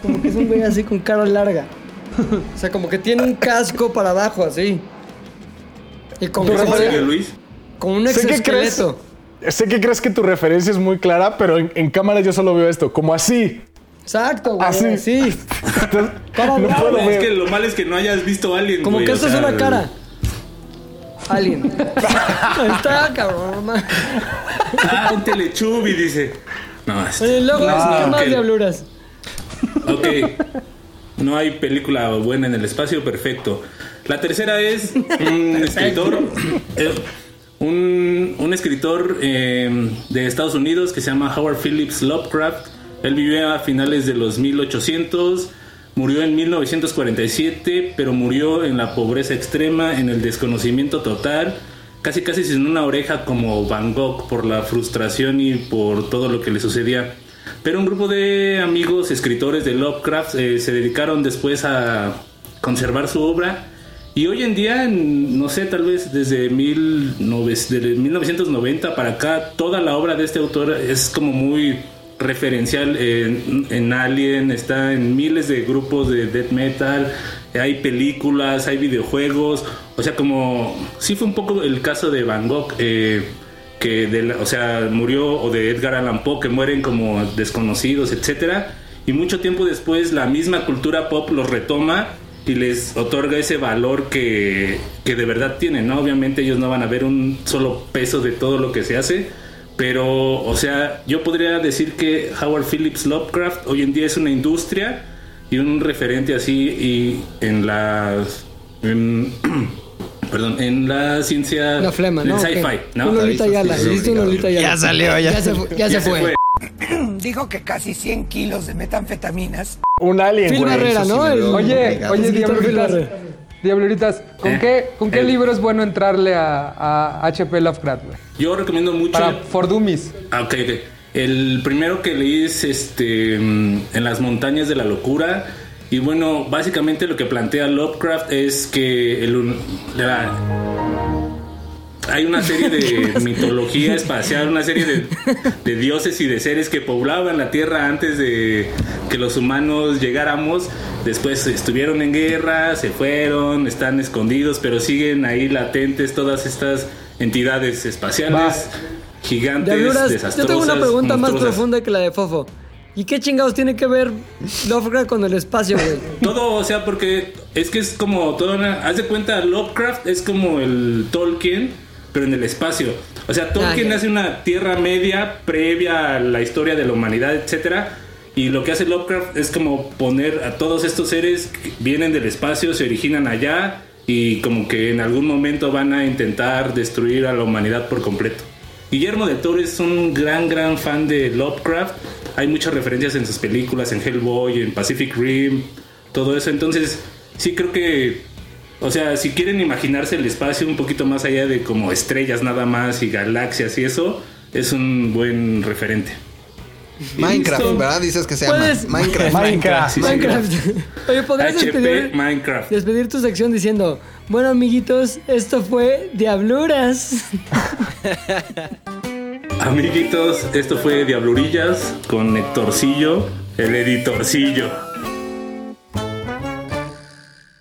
Como que es un güey así con cara larga. O sea, como que tiene un casco para abajo, así. Y con, Tu ¿En referencia- serio, Luis? con un Sé que crees. exoesqueleto. Sé que crees que tu referencia es muy clara, pero en, en cámara yo solo veo esto, como así. Exacto, güey. Así. Cara no puedo Es que lo malo es que no hayas visto a alguien, Como güey, que o esto es una cara. Alien. Ahí está, cabrón. Ah, un telechubi, dice. No, es- Oye, luego, no, ¿qué más diabluras? Ok. No hay película buena en el espacio, perfecto. La tercera es un escritor. eh, un, un escritor eh, de Estados Unidos que se llama Howard Phillips Lovecraft. Él vivió a finales de los 1800. Murió en 1947, pero murió en la pobreza extrema, en el desconocimiento total, casi casi sin una oreja como Van Gogh por la frustración y por todo lo que le sucedía. Pero un grupo de amigos escritores de Lovecraft eh, se dedicaron después a conservar su obra. Y hoy en día, no sé, tal vez desde, 19 desde 1990 para acá, toda la obra de este autor es como muy referencial en, en Alien, está en miles de grupos de death metal, hay películas, hay videojuegos, o sea, como sí fue un poco el caso de Van Gogh, eh, que de la- o sea, murió o de Edgar Allan Poe que mueren como desconocidos, etcétera, y mucho tiempo después la misma cultura pop los retoma y les otorga ese valor que, que de verdad tienen, ¿no? Obviamente ellos no van a ver un solo peso de todo lo que se hace, pero, o sea, yo podría decir que Howard Phillips Lovecraft hoy en día es una industria y un referente así y en las... en- perdón, en la ciencia... La flema, ¿no? sci-fi. ¿no? Un Lolita Ayala. Ya salió, ya. se, fu- ya se fue. Dijo que casi 100 kilos de metanfetaminas. Un alien, Phil güey. Barrera, ¿no? Oye, oye, Diabluritas. Diabluritas, ¿con Eh, qué, con qué el- libro es bueno entrarle a, a H.P. Lovecraft, güey? Yo recomiendo mucho... Para For Dummies. Ah, ok, ok. El primero que leí es este mm, En las montañas de la locura. Y bueno, básicamente lo que plantea Lovecraft es que el la- hay una serie de mitología espacial, una serie de, de dioses y de seres que poblaban la Tierra antes de que los humanos llegáramos. Después estuvieron en guerra, se fueron, están escondidos, pero siguen ahí latentes todas estas entidades espaciales gigantes, Diabluras, yo desastrosas. tengo una pregunta más profunda que la de Fofo. ¿Y qué chingados tiene que ver Lovecraft con el espacio, güey? Todo, o sea, porque es que es como toda una. Haz de cuenta, Lovecraft es como el Tolkien, pero en el espacio. O sea, Tolkien Ah, hace una tierra media previa a la historia de la humanidad, etcétera. Y lo que hace Lovecraft es como poner a todos estos seres que vienen del espacio, se originan allá y como que en algún momento van a intentar destruir a la humanidad por completo. Guillermo del Toro es un gran, gran fan de Lovecraft. Hay muchas referencias en sus películas, en Hellboy, en Pacific Rim, todo eso. Entonces, sí creo que, o sea, si quieren imaginarse el espacio un poquito más allá de como estrellas nada más y galaxias y eso, es un buen referente. Minecraft, Listo. ¿verdad? Dices que se llama Puedes- Minecraft. Minecraft. sí, sí. Minecraft. Oye, ¿podrías HP despedir, Minecraft. despedir tu sección diciendo, bueno, amiguitos, esto fue Diabluras? Amiguitos, esto fue Diablurillas con Héctorcillo, el editorcillo.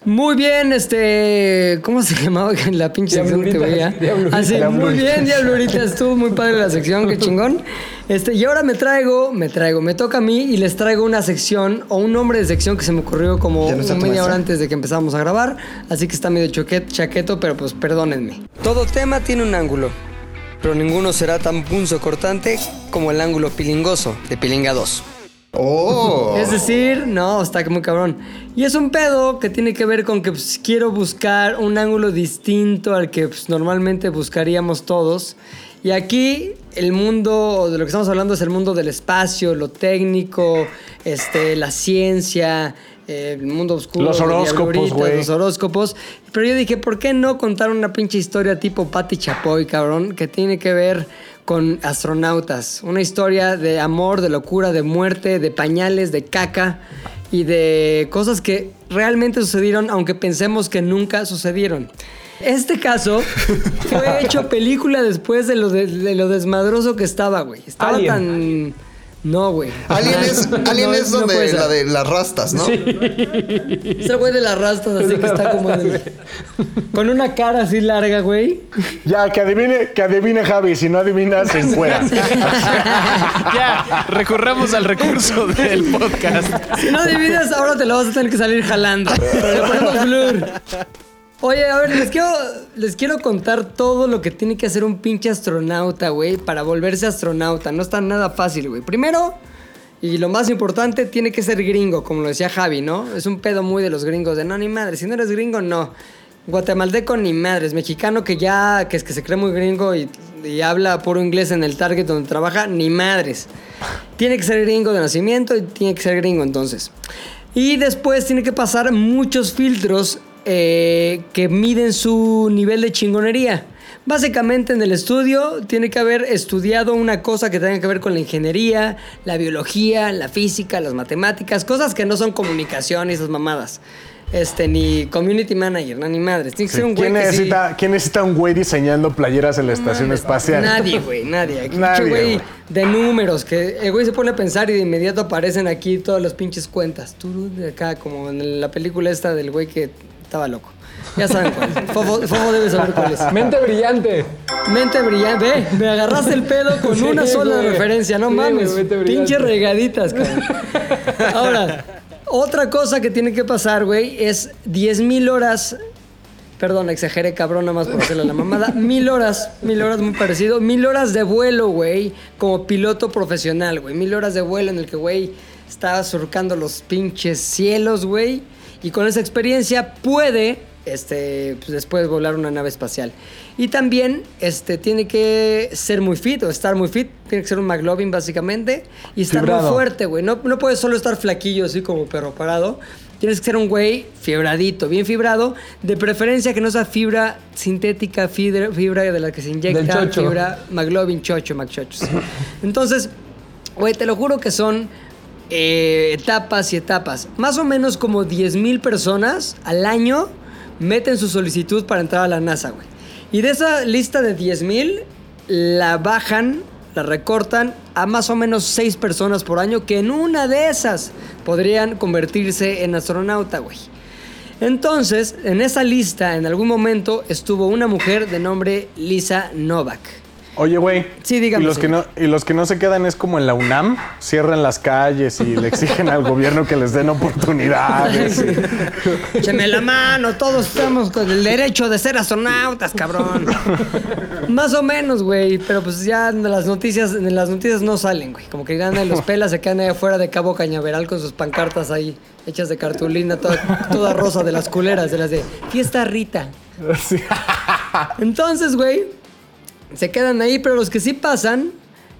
Muy bien, este. ¿Cómo se llamaba la pinche sección que veía? diabluritas. Así, muy Diabluritas. bien, Diabluritas. Estuvo muy padre la sección, qué chingón. Este, y ahora me traigo, me traigo, me toca a mí y les traigo una sección o un nombre de sección que se me ocurrió como no media hora antes de que empezamos a grabar. Así que está medio choquet, chaqueto, pero pues perdónenme. Todo tema tiene un ángulo, pero ninguno será tan punzo cortante como el ángulo pilingoso de Pilinga 2. Oh. Es decir, no, está muy cabrón. Y es un pedo que tiene que ver con que pues, quiero buscar un ángulo distinto al que pues, normalmente buscaríamos todos. Y aquí el mundo de lo que estamos hablando es el mundo del espacio, lo técnico, este, la ciencia, eh, el mundo oscuro. Los horóscopos, güey. Los horóscopos. Pero yo dije, ¿por qué no contar una pinche historia tipo Patti Chapoy, cabrón? Que tiene que ver con astronautas. Una historia de amor, de locura, de muerte, de pañales, de caca y de cosas que realmente sucedieron, aunque pensemos que nunca sucedieron. Este caso fue hecho película después de lo, de, de lo desmadroso que estaba, güey. Estaba Alien. tan... No, güey. Alien es, Alien No, es donde la de las rastas, ¿no? Es el güey de las rastas, así que está como el- Con una cara así larga, güey. Ya, que adivine, que adivine Javi. Si no adivina, se encuera. Ya, recurramos al recurso del podcast. Si no divides, ahora te lo vas a tener que salir jalando. Pero le ponemos blur. Oye, a ver, les quiero, les quiero contar todo lo que tiene que hacer un pinche astronauta, güey, para volverse astronauta. No está nada fácil, güey. Primero, y lo más importante, tiene que ser gringo, como lo decía Javi, ¿no? Es un pedo muy de los gringos, de no, ni madre. Si no eres gringo, no. Guatemalteco, ni madres. Mexicano que ya, que es que se cree muy gringo y, y habla puro inglés en el Target donde trabaja, ni madres. Tiene que ser gringo de nacimiento y tiene que ser gringo entonces. Y después tiene que pasar muchos filtros eh, que miden su nivel de chingonería. Básicamente en el estudio tiene que haber estudiado una cosa que tenga que ver con la ingeniería, la biología, la física, las matemáticas, cosas que no son comunicación y esas mamadas. Este, ni community manager, no, ni madres. Tiene que ser un güey ¿Quién que sí- necesita, ¿Quién necesita un güey diseñando playeras en la estación espacial? Nadie, güey, nadie. Aquí, Nadie, güey güey. de números, que el güey se pone a pensar y de inmediato aparecen aquí todas las pinches cuentas. Tú de acá, como en la película esta del güey que estaba loco. Ya saben cuál. es. Fofo, Fofo debe saber cuál es. Mente brillante. Mente brillante. Ve, me agarraste el pedo con Sí, una sola güey. referencia, no Sí, mames. Pinche regaditas, cabrón. Ahora, otra cosa que tiene que pasar, güey, es 10 mil horas. Perdón, exageré, cabrón, nada más por hacerle la mamada. Mil horas, mil horas muy parecido. Mil horas de vuelo, güey, como piloto profesional, güey. Mil horas de vuelo en el que, güey, está surcando los pinches cielos, güey. Y con esa experiencia puede, este, pues después volar una nave espacial. Y también, este, tiene que ser muy fit o estar muy fit. Tiene que ser un McLovin, básicamente. Y estar Fibrado. muy fuerte, güey. No, no puedes solo estar flaquillo, así como perro parado. Tienes que ser un güey fibradito, bien fibrado. De preferencia que no sea fibra sintética, fibra, fibra de la que se inyecta. Fibra McLovin, chocho, McChochos. Entonces, güey, te lo juro que son eh, etapas y etapas. Más o menos como 10 mil personas al año meten su solicitud para entrar a la NASA, güey. Y de esa lista de 10 mil, la bajan, la recortan a más o menos 6 personas por año que en una de esas podrían convertirse en astronauta, güey. Entonces, en esa lista, en algún momento, estuvo una mujer de nombre Lisa Novak. Oye, güey. Sí, dígame, Y los, que no, y los que no se quedan es como en la UNAM, cierran las calles y le exigen al gobierno que les den oportunidades. Écheme la mano, todos estamos con el derecho de ser astronautas, cabrón. Más o menos, güey, pero pues ya en las noticias, en las noticias no salen, güey. Como que ganan los pelas, se quedan ahí afuera de Cabo Cañaveral con sus pancartas ahí, hechas de cartulina, toda, toda rosa, de las culeras, de las de Fiesta Rita. Entonces, güey, se quedan ahí, pero los que sí pasan,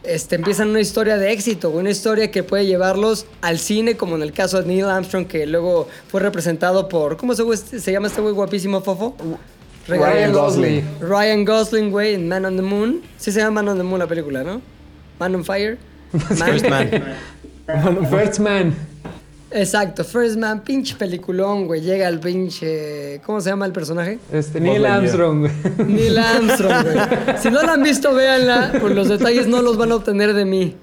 este, empiezan una historia de éxito, una historia que puede llevarlos al cine, como en el caso de Neil Armstrong, que luego fue representado por, ¿cómo se, güey- se llama este güey guapísimo, Fofo? Ryan Gosling. Ryan Gosling, güey, en Man on the Moon. Sí se llama Man on the Moon la película, ¿no? Man on Fire. First Man. First Man. Exacto, First Man, pinche peliculón, güey. Llega el pinche... ¿Cómo se llama el personaje? Este, Neil Armstrong. güey. Neil Armstrong, güey. Si no la han visto, véanla, pues los detalles no los van a obtener de mí.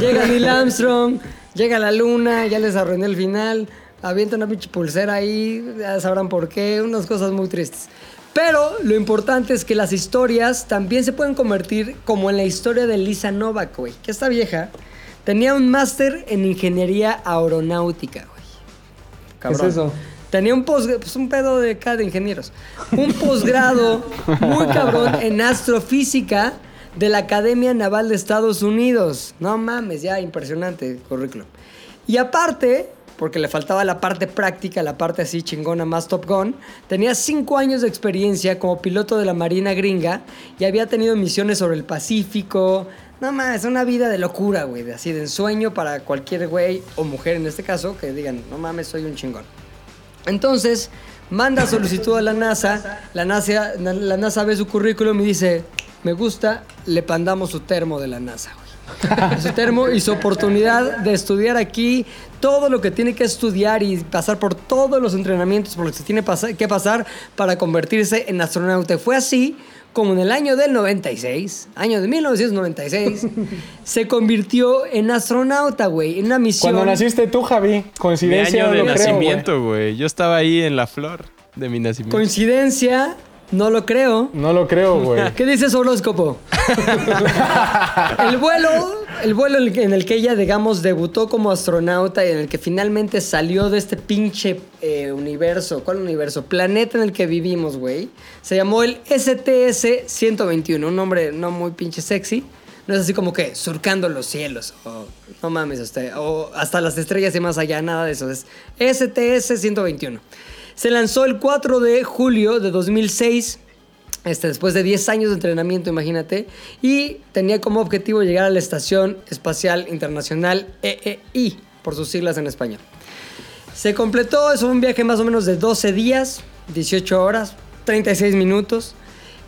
Llega Neil Armstrong, llega a la luna, ya les arruiné el final, avienta una pinche pulsera ahí, ya sabrán por qué, unas cosas muy tristes. Pero lo importante es que las historias también se pueden convertir como en la historia de Lisa Novak, güey, que esta vieja tenía un máster en ingeniería aeronáutica, güey. ¿Qué es eso? Tenía un posgrado, pues un pedo de acá de ingenieros. Un posgrado muy cabrón en astrofísica de la Academia Naval de Estados Unidos. No mames, ya impresionante el currículum. Y aparte, porque le faltaba la parte práctica, la parte así chingona más Top Gun, tenía cinco años de experiencia como piloto de la Marina gringa y había tenido misiones sobre el Pacífico. No mames, una vida de locura, güey, así de ensueño para cualquier güey o mujer en este caso que digan, no mames, soy un chingón. Entonces, manda solicitud a la NASA, la NASA, la NASA ve su currículum y dice, me gusta, le pandamos su termo de la NASA, güey. su termo y su oportunidad de estudiar aquí todo lo que tiene que estudiar y pasar por todos los entrenamientos por los que tiene que pasar para convertirse en astronauta. Fue así como en el año del 96, año de 1996, se convirtió en astronauta, güey, en una misión. Cuando naciste tú, Javi, Mi coincidencia año de no nacimiento, güey. Yo estaba ahí en la flor de mi nacimiento. Coincidencia, no lo creo. No lo creo, güey. ¿Qué dice su horóscopo? el vuelo, el vuelo en el, que, ella, digamos, debutó como astronauta y en el que finalmente salió de este pinche eh, universo. ¿Cuál universo? Planeta en el que vivimos, güey. Se llamó el STS-121, un nombre no muy pinche sexy. No es así como que surcando los cielos. O, no mames, usted. O hasta las estrellas y más allá, nada de eso. Es STS-121. Se lanzó el 4 de julio de 2006. Este, después de 10 años de entrenamiento, imagínate, y tenía como objetivo llegar a la Estación Espacial Internacional EEI, por sus siglas en español. Se completó, es un viaje más o menos de 12 días, 18 horas, 36 minutos,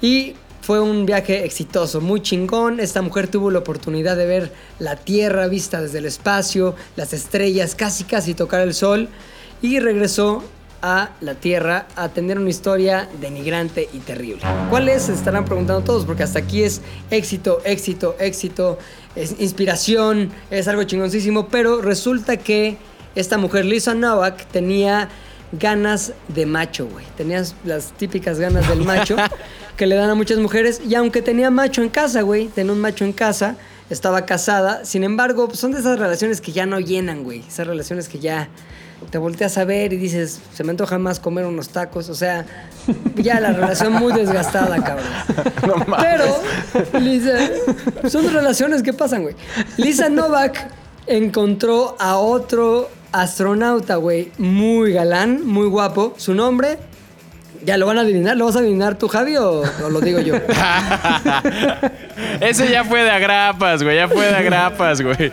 y fue un viaje exitoso, muy chingón. Esta mujer tuvo la oportunidad de ver la Tierra vista desde el espacio, las estrellas, casi casi tocar el sol, y regresó a la Tierra a tener una historia denigrante y terrible. ¿Cuál es? Se estarán preguntando todos, porque hasta aquí es éxito, éxito, éxito, es inspiración, es algo chingoncísimo, pero resulta que esta mujer, Lisa Novak, tenía ganas de macho, güey. Tenía las típicas ganas del macho que le dan a muchas mujeres, y aunque tenía macho en casa, güey, tenía un macho en casa, estaba casada, sin embargo, son de esas relaciones que ya no llenan, güey, esas relaciones que ya te volteas a ver y dices, se me antoja más comer unos tacos. O sea, ya la relación muy desgastada, cabrón. Pero, Lisa, son relaciones que pasan, güey. Lisa Novak encontró a otro astronauta, güey, muy galán, muy guapo. Su nombre, ya lo van a adivinar. ¿Lo vas a adivinar tú, Javi, o, o lo digo yo? Ese ya fue de agrapas, güey. Ya fue de agrapas, güey.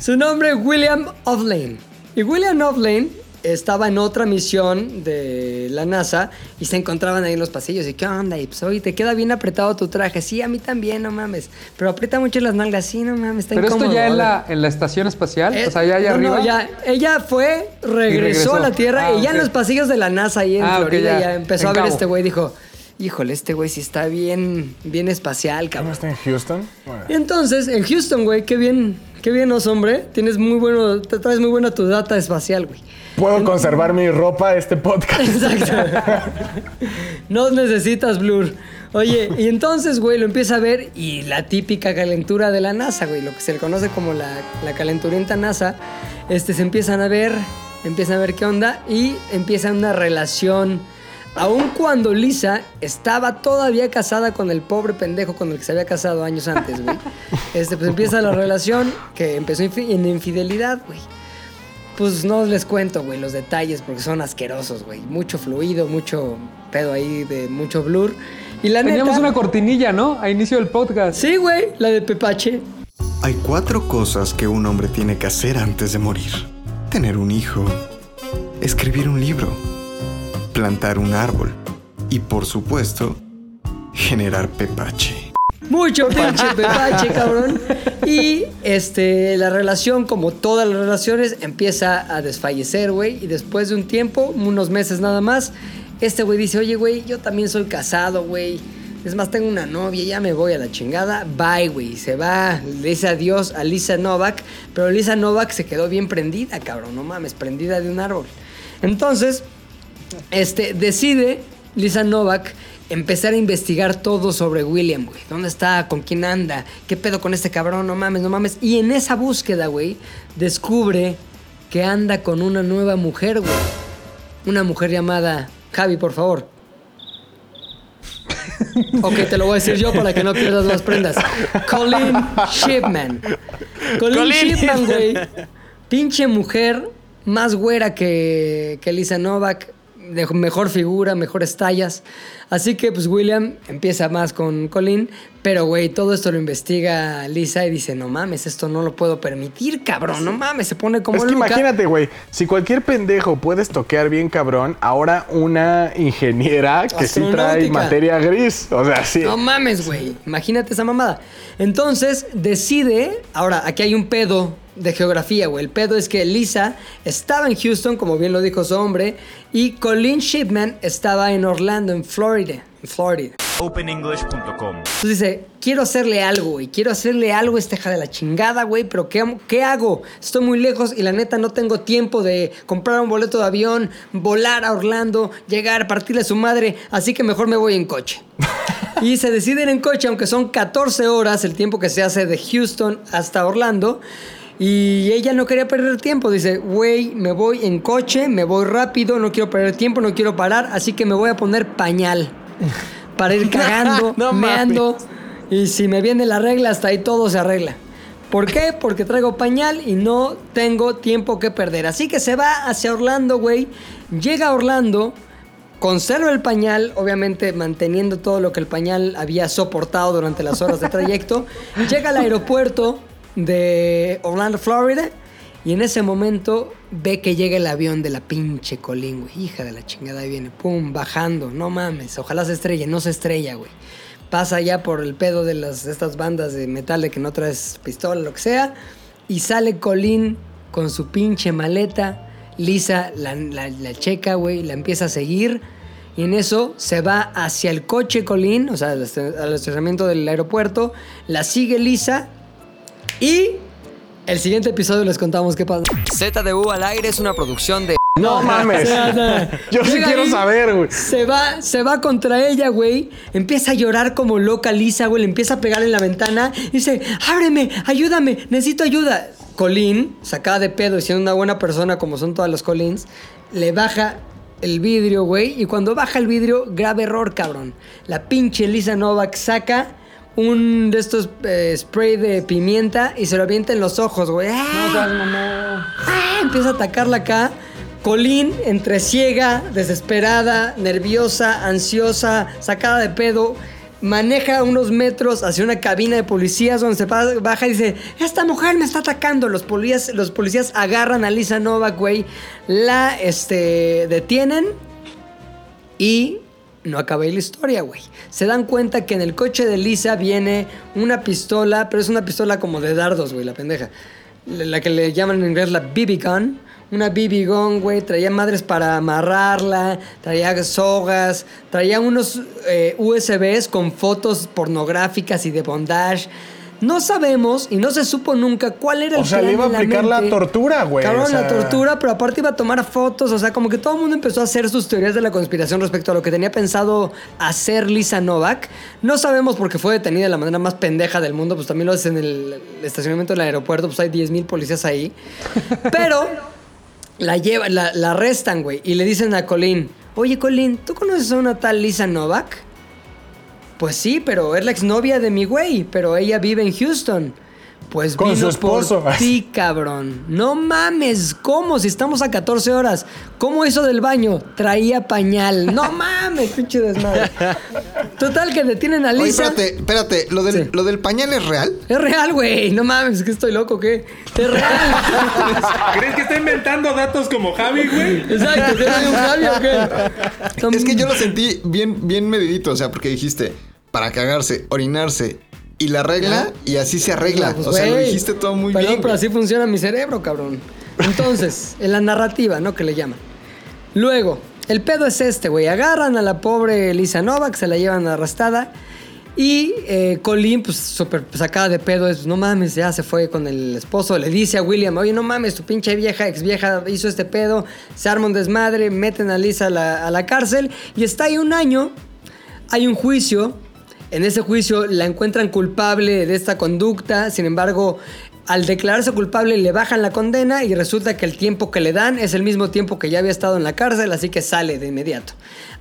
Su nombre es William Oflane. Y William Oflane estaba en otra misión de la NASA y se encontraban ahí en los pasillos. Y qué onda, y pues oye, te queda bien apretado tu traje. Sí, a mí también, no mames. Pero aprieta mucho las nalgas, sí, no mames, está Pero esto ya A en la, en la estación espacial, Eh, o sea, ya allá no, no, arriba. ya, ella fue, regresó, regresó. a la Tierra Ah, y ya en los pasillos de la NASA ahí en Ah, Florida ya. ya, empezó En a ver Cabo. este güey. Dijo, híjole, este güey sí está bien, bien espacial, ¿No cabrón. está en Houston? Bueno. Y entonces, en Houston, güey, qué bien, qué bien, os hombre. Tienes muy bueno, te traes muy buena tu data espacial, güey. Puedo conservar mi ropa este podcast. Exacto. no necesitas blur. Oye, y entonces, güey, lo empieza a ver y la típica calentura de la NASA, güey, lo que se le conoce como la, la calenturienta NASA, este, se empiezan a ver, empiezan a ver qué onda y empieza una relación. Aun cuando Lisa estaba todavía casada con el pobre pendejo con el que se había casado años antes, güey. Este, pues empieza la relación que empezó en infidelidad, güey. Pues no les cuento, güey, los detalles porque son asquerosos, güey. Mucho fluido, mucho pedo ahí de mucho blur. Y la Teníamos neta... una cortinilla, ¿no? A inicio del podcast. Sí, güey, la de Pepache. Hay cuatro cosas que un hombre tiene que hacer antes de morir. Tener un hijo, escribir un libro, plantar un árbol y, por supuesto, generar pepache. Mucho pinche Pepache, cabrón. Y este, la relación, como todas las relaciones, empieza a desfallecer, güey. Y después de un tiempo, unos meses nada más, este güey dice, oye, güey, yo también soy casado, güey. Es más, tengo una novia, ya me voy a la chingada. Bye, güey. Se va, le dice adiós a Lisa Novak. Pero Lisa Novak se quedó bien prendida, cabrón. No mames, prendida de un árbol. Entonces, este, decide Lisa Novak empezar a investigar todo sobre William, güey. ¿Dónde está? ¿Con quién anda? ¿Qué pedo con este cabrón? No mames, no mames. Y en esa búsqueda, güey, descubre que anda con una nueva mujer, güey. Una mujer llamada... Javi, por favor. Ok, te lo voy a decir yo para que no pierdas las prendas. Colleen Shipman. Shipman, Shipman. güey. Pinche mujer más güera que, que Lisa Novak. De mejor figura, mejores tallas. Así que pues William empieza más con Colin, pero güey, todo esto lo investiga Lisa y dice, no mames, esto no lo puedo permitir, cabrón, no mames, se pone como Es que loca. imagínate, güey, si cualquier pendejo puede estoquear bien cabrón, ahora una ingeniera que sí trae materia gris. O sea, sí. No mames, güey. Imagínate esa mamada. Entonces decide. Ahora, aquí hay un pedo de geografía, güey. El pedo es que Lisa estaba en Houston, como bien lo dijo su hombre, y Colin Shipman estaba en Orlando, en Florida. En Florida. OpenEnglish.com. Entonces dice, quiero hacerle algo, güey. Quiero hacerle algo a esta hija de la chingada, güey. Pero ¿qué, ¿qué hago? Estoy muy lejos y la neta no tengo tiempo de comprar un boleto de avión, volar a Orlando, llegar, partirle a su madre. Así que mejor me voy en coche. y se deciden en coche, aunque son 14 horas el tiempo que se hace de Houston hasta Orlando. Y ella no quería perder tiempo. Dice, güey, me voy en coche, me voy rápido, no quiero perder tiempo, no quiero parar, así que me voy a poner pañal. Para ir cagando, No meando. Y si me viene la regla, hasta ahí todo se arregla. ¿Por qué? Porque traigo pañal y no tengo tiempo que perder. Así que se va hacia Orlando, güey. Llega a Orlando, conserva el pañal, obviamente manteniendo todo lo que el pañal había soportado durante las horas de trayecto. Llega al aeropuerto de Orlando, Florida. Y en ese momento ve que llega el avión de la pinche Colín, güey. Hija de la chingada, ahí viene. Pum, bajando. No mames. Ojalá se estrelle. No se estrella, güey. Pasa ya por el pedo de las, estas bandas de metal de que no traes pistola, lo que sea. Y sale Colín con su pinche maleta. Lisa la, la- checa, güey. La empieza a seguir. Y en eso se va hacia el coche Colín, o sea, al estacionamiento del aeropuerto. La sigue Lisa. Y el siguiente episodio les contamos qué pasa. ZDU al aire es una producción de. No mames. Yo sí Llega quiero ahí, saber, güey. Se va, se va contra ella, güey. Empieza a llorar como loca Lisa, güey. Le empieza a pegar en la ventana. Y dice, ábreme, ayúdame, necesito ayuda. Colin, sacada de pedo y siendo una buena persona como son todas los Collins, le baja el vidrio, güey. Y cuando baja el vidrio, grave error, cabrón. La pinche Lisa Novak saca un de estos eh, spray de pimienta y se lo avienta en los ojos, güey. ¡Ah! ¡Ah! Empieza a atacarla acá. Colin, entre ciega, desesperada, nerviosa, ansiosa, sacada de pedo, maneja unos metros hacia una cabina de policías donde se baja y dice, esta mujer me está atacando. Los policías, los policías agarran a Lisa Novak, güey, la este, detienen y no acaba ahí la historia, güey. Se dan cuenta que en el coche de Lisa viene una pistola, pero es una pistola como de dardos, güey, la pendeja. La que le llaman en inglés la BB gun. Una BB gun, güey. Traía madres para amarrarla, traía sogas, traía unos eh, USBs con fotos pornográficas y de bondage. No sabemos y no se supo nunca cuál era el O sea, le plan iba a la aplicar la tortura, güey, Cabrón, o sea- la tortura, pero aparte iba a tomar fotos. O sea, como que todo el mundo empezó a hacer sus teorías de la conspiración respecto a lo que tenía pensado hacer Lisa Novak. No sabemos por qué fue detenida de la manera más pendeja del mundo. Pues también lo haces en el estacionamiento del aeropuerto. Pues hay 10.000 policías ahí. Pero la, lleva, la, la arrestan, güey. Y le dicen a Colin, oye, Colin, ¿tú conoces a una tal Lisa Novak? Pues sí, pero es la exnovia de mi güey, pero ella vive en Houston. Pues Con vino su esposo. por ti, cabrón. No mames, ¿cómo? Si estamos a 14 horas. ¿Cómo hizo del baño? Traía pañal. No mames, pinche desmadre. Total, que detienen a Oye, Lisa. espérate, espérate. ¿Lo del, Sí. ¿Lo del pañal es real? Es real, güey. No mames, es que estoy loco, ¿qué? Es real. ¿Crees que está inventando datos como Javi, güey? Exacto, ¿qué soy un Javi o qué? Son- Es que yo lo sentí bien, bien medidito, o sea, porque dijiste para cagarse, orinarse y la regla y así se arregla. Pues, o sea, lo dijiste todo muy perdón, bien. pero así funciona mi cerebro, cabrón. Entonces, en la narrativa, ¿no? Que le llaman. Luego, el pedo es este, güey. Agarran a la pobre Lisa Novak, se la llevan arrestada. Y eh, Colin, pues súper sacada de pedo, es, no mames, ya se fue con el esposo. Le dice a William, oye, no mames, tu pinche vieja, ex vieja hizo este pedo. Se arma un desmadre, meten a Lisa a la, a la cárcel. Y está ahí un año. Hay un juicio. En ese juicio la encuentran culpable de esta conducta. Sin embargo, Al declararse culpable le bajan la condena y resulta que el tiempo que le dan es el mismo tiempo que ya había estado en la cárcel, así que sale de inmediato.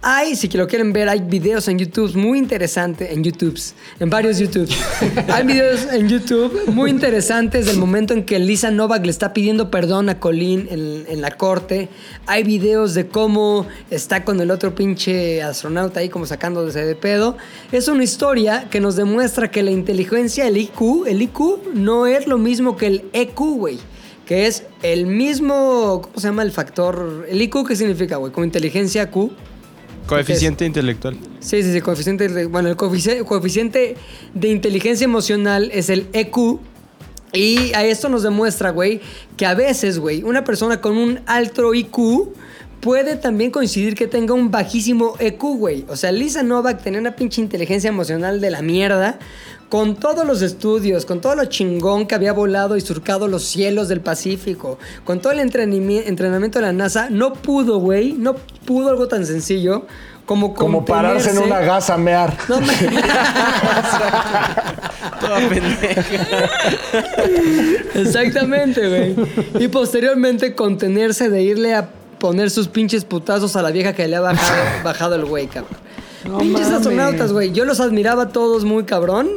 Hay, si lo quieren ver, hay videos en YouTube muy interesantes, en YouTube, en varios YouTube. hay videos en YouTube muy interesantes del momento en que Lisa Novak le está pidiendo perdón a Colin en, en la corte. Hay videos de cómo está con el otro pinche astronauta ahí como sacándose de pedo. Es una historia que nos demuestra que la inteligencia, el IQ, el IQ no es lo mismo que el EQ, güey. Que es el mismo, ¿cómo se llama el factor? El IQ, ¿qué significa, güey? Como inteligencia Q. Coeficiente intelectual. Sí, sí, sí, coeficiente. bueno, el coefici- coeficiente de inteligencia emocional es el EQ. Y a esto nos demuestra, güey, que a veces, güey, una persona con un alto IQ puede también coincidir que tenga un bajísimo EQ, güey. O sea, Lisa Novak tenía una pinche inteligencia emocional de la mierda. Con todos los estudios, con todo lo chingón que había volado y surcado los cielos del Pacífico, con todo el entrenamiento de la NASA, no pudo, güey, no pudo algo tan sencillo como Como pararse en una gasa a mear. no me- Toda pendeja. Exactamente, güey. Y posteriormente contenerse de irle a poner sus pinches putazos a la vieja que le ha bajado, bajado el güey, cabrón. Pinches mames. astronautas, güey. Yo los admiraba a todos muy cabrón.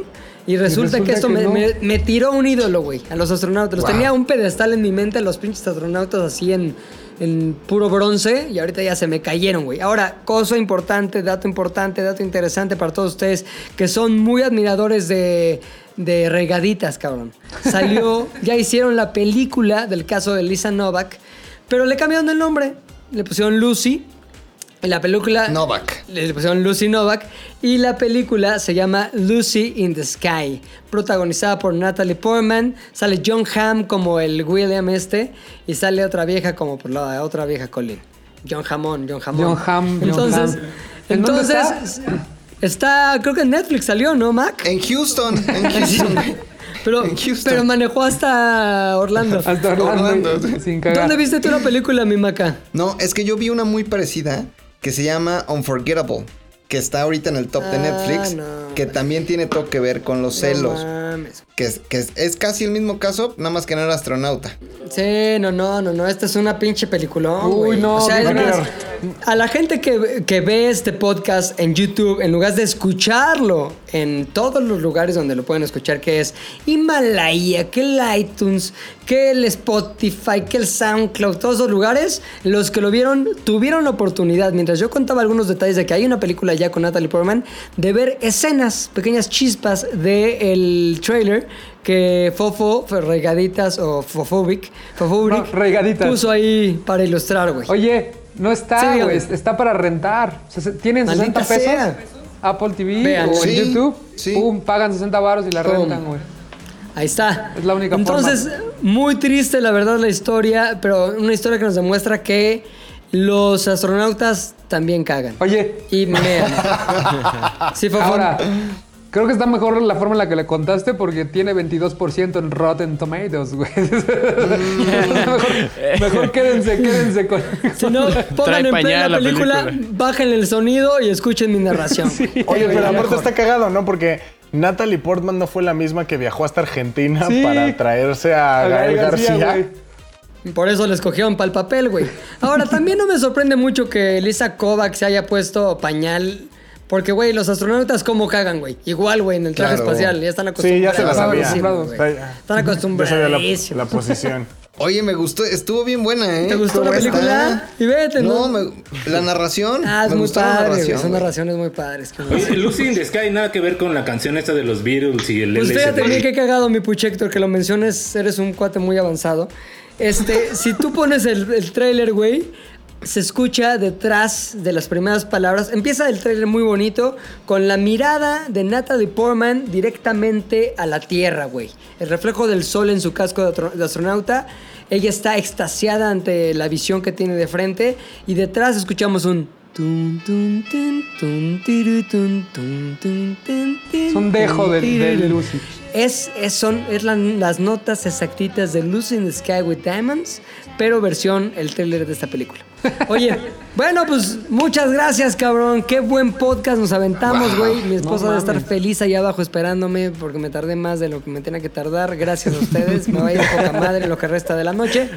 Y resulta, resulta que esto que me, no. me- me tiró un ídolo, güey, a los astronautas. Los tenía un pedestal en mi mente, a los pinches astronautas así en, en puro bronce. Y ahorita ya se me cayeron, güey. Ahora, cosa importante, dato importante, dato interesante para todos ustedes que son muy admiradores de, de regaditas, cabrón. Salió, ya hicieron la película del caso de Lisa Novak, pero le cambiaron el nombre. Le pusieron Lucy. En la película. Novak. Le pusieron Lucy Novak. Y la película se llama Lucy in the Sky. Protagonizada por Natalie Portman. Sale John Hamm como el William este. Y sale otra vieja como por la otra vieja Colin. John Hammond, John Hammond. John Hamm, John Entonces, Hamm. ¿En dónde entonces está? creo que en Netflix salió, ¿no, Mac? En Houston, en Houston. Pero, manejó hasta Orlando. Hasta Orlando, Orlando. sin cagar. ¿Dónde viste tú la película, mi Maca? No, es que yo vi una muy parecida que se llama Unforgettable, que está ahorita en el top de Ah, Netflix, no, que también tiene todo que ver con los No celos, mames. que, es, que es, es casi el mismo caso, nada más que no era astronauta. Sí, no, no, no, no. Esta es una pinche peliculón. Uy, güey. no, O sea, no es más, a la gente que, que ve este podcast en YouTube, en lugar de escucharlo en todos los lugares donde lo pueden escuchar, que es Himalaya, que el iTunes, que el Spotify, que el SoundCloud, todos esos lugares, los que lo vieron tuvieron la oportunidad, mientras yo contaba algunos detalles de que hay una película ya con Natalie Portman, de ver escenas, pequeñas chispas del trailer que Fofo, Regaditas o Fofobic, Fofobric, No, Regaditas. puso ahí para ilustrar, güey. Oye, no está, güey. está para rentar. O sea, se- Tienen Maldita 60 pesos. sea. Apple TV Vean. o Sí, en YouTube. sí. Pum, pagan 60 baros y la Pum. rentan, güey. Ahí está. Es la única Entonces, muy triste la verdad la historia, pero una historia que nos demuestra que los astronautas también cagan. Oye, Y mean. Sí, Fofo. ahora, creo que está mejor la forma en la que le contaste porque tiene 22% en Rotten Tomatoes, güey. mejor, mejor quédense, quédense con... Si no, pongan en pañal la película, película. bajen el sonido y escuchen mi narración. Oye, pero aparte está cagado, ¿no? Porque Natalie Portman no fue la misma que viajó hasta Argentina Sí. para traerse a, Gael García. Por eso les cogieron para el papel, güey. Ahora, también no me sorprende mucho que Lisa Kovac se haya puesto pañal. Porque, güey, los astronautas cómo cagan, güey. Igual, güey, en el traje Claro. espacial. Ya están Sí, acostumbrados. ya se la sabía. Están sabía la, acostumbrados. la posición. Oye, me gustó, estuvo bien buena, ¿eh? ¿Te gustó la película? Y vete, No, ¿no? me- la narración. Ah, es me muy gustó la padre, güey. narración, Son narraciones muy padres. que- Oye, Lucy in the Sky nada que ver con la canción esta de los Beatles y el Pues fíjate LSD. bien qué cagado, mi puche Héctor, que lo menciones. Eres un cuate muy avanzado. Este, si tú pones el, el trailer, güey, se escucha detrás de las primeras palabras. Empieza el trailer muy bonito con la mirada de Natalie Portman directamente a la Tierra, güey. El reflejo del sol en su casco de, de astronauta. Ella está extasiada ante la visión que tiene de frente y detrás escuchamos un Es un dejo tiru. Lucy. Es, es, son, es la- las notas exactitas de Lucy in the Sky with Diamonds, pero versión el tráiler de esta película. Oye, bueno, pues muchas gracias, cabrón. Qué buen podcast nos aventamos, Wow. güey. Mi esposa No debe estar feliz allá abajo esperándome porque me tardé más de lo que me tenía que tardar. Gracias a ustedes. Me va a ir poca madre lo que resta de la noche.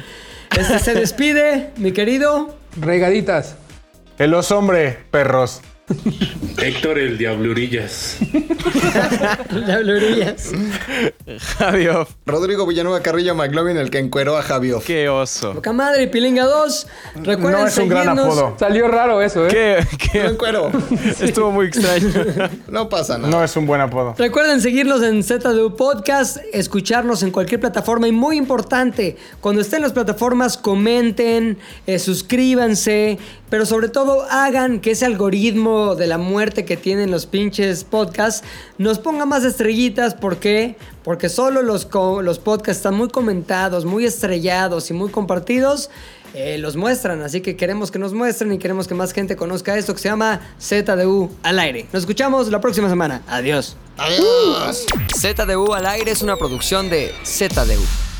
Este se despide, mi querido. Regaditas. El los hombre, perros. Héctor el Diablurillas. Diablurillas. Javio, Rodrigo Villanueva Carrillo McLovin, el que encueró a Javio. qué oso. Poca madre, Pilinga 2. Recuerden No es un gran apodo. Salió raro eso, ¿eh? Qué, Lo qué, encuero. estuvo muy extraño. No pasa nada. No es un buen apodo. Recuerden seguirnos en ZDU Podcast, escucharnos en cualquier plataforma y muy importante, cuando estén en las plataformas comenten, eh, suscríbanse, pero sobre todo hagan que ese algoritmo de la muerte que tienen los pinches podcasts nos ponga más estrellitas. ¿Por qué? Porque solo los, los podcasts están muy comentados, muy estrellados y muy compartidos. eh, los muestran, así que queremos que nos muestren y queremos que más gente conozca esto que se llama ZDU al aire. Nos escuchamos la próxima semana. Adiós. Adiós. ZDU al aire es una producción de ZDU.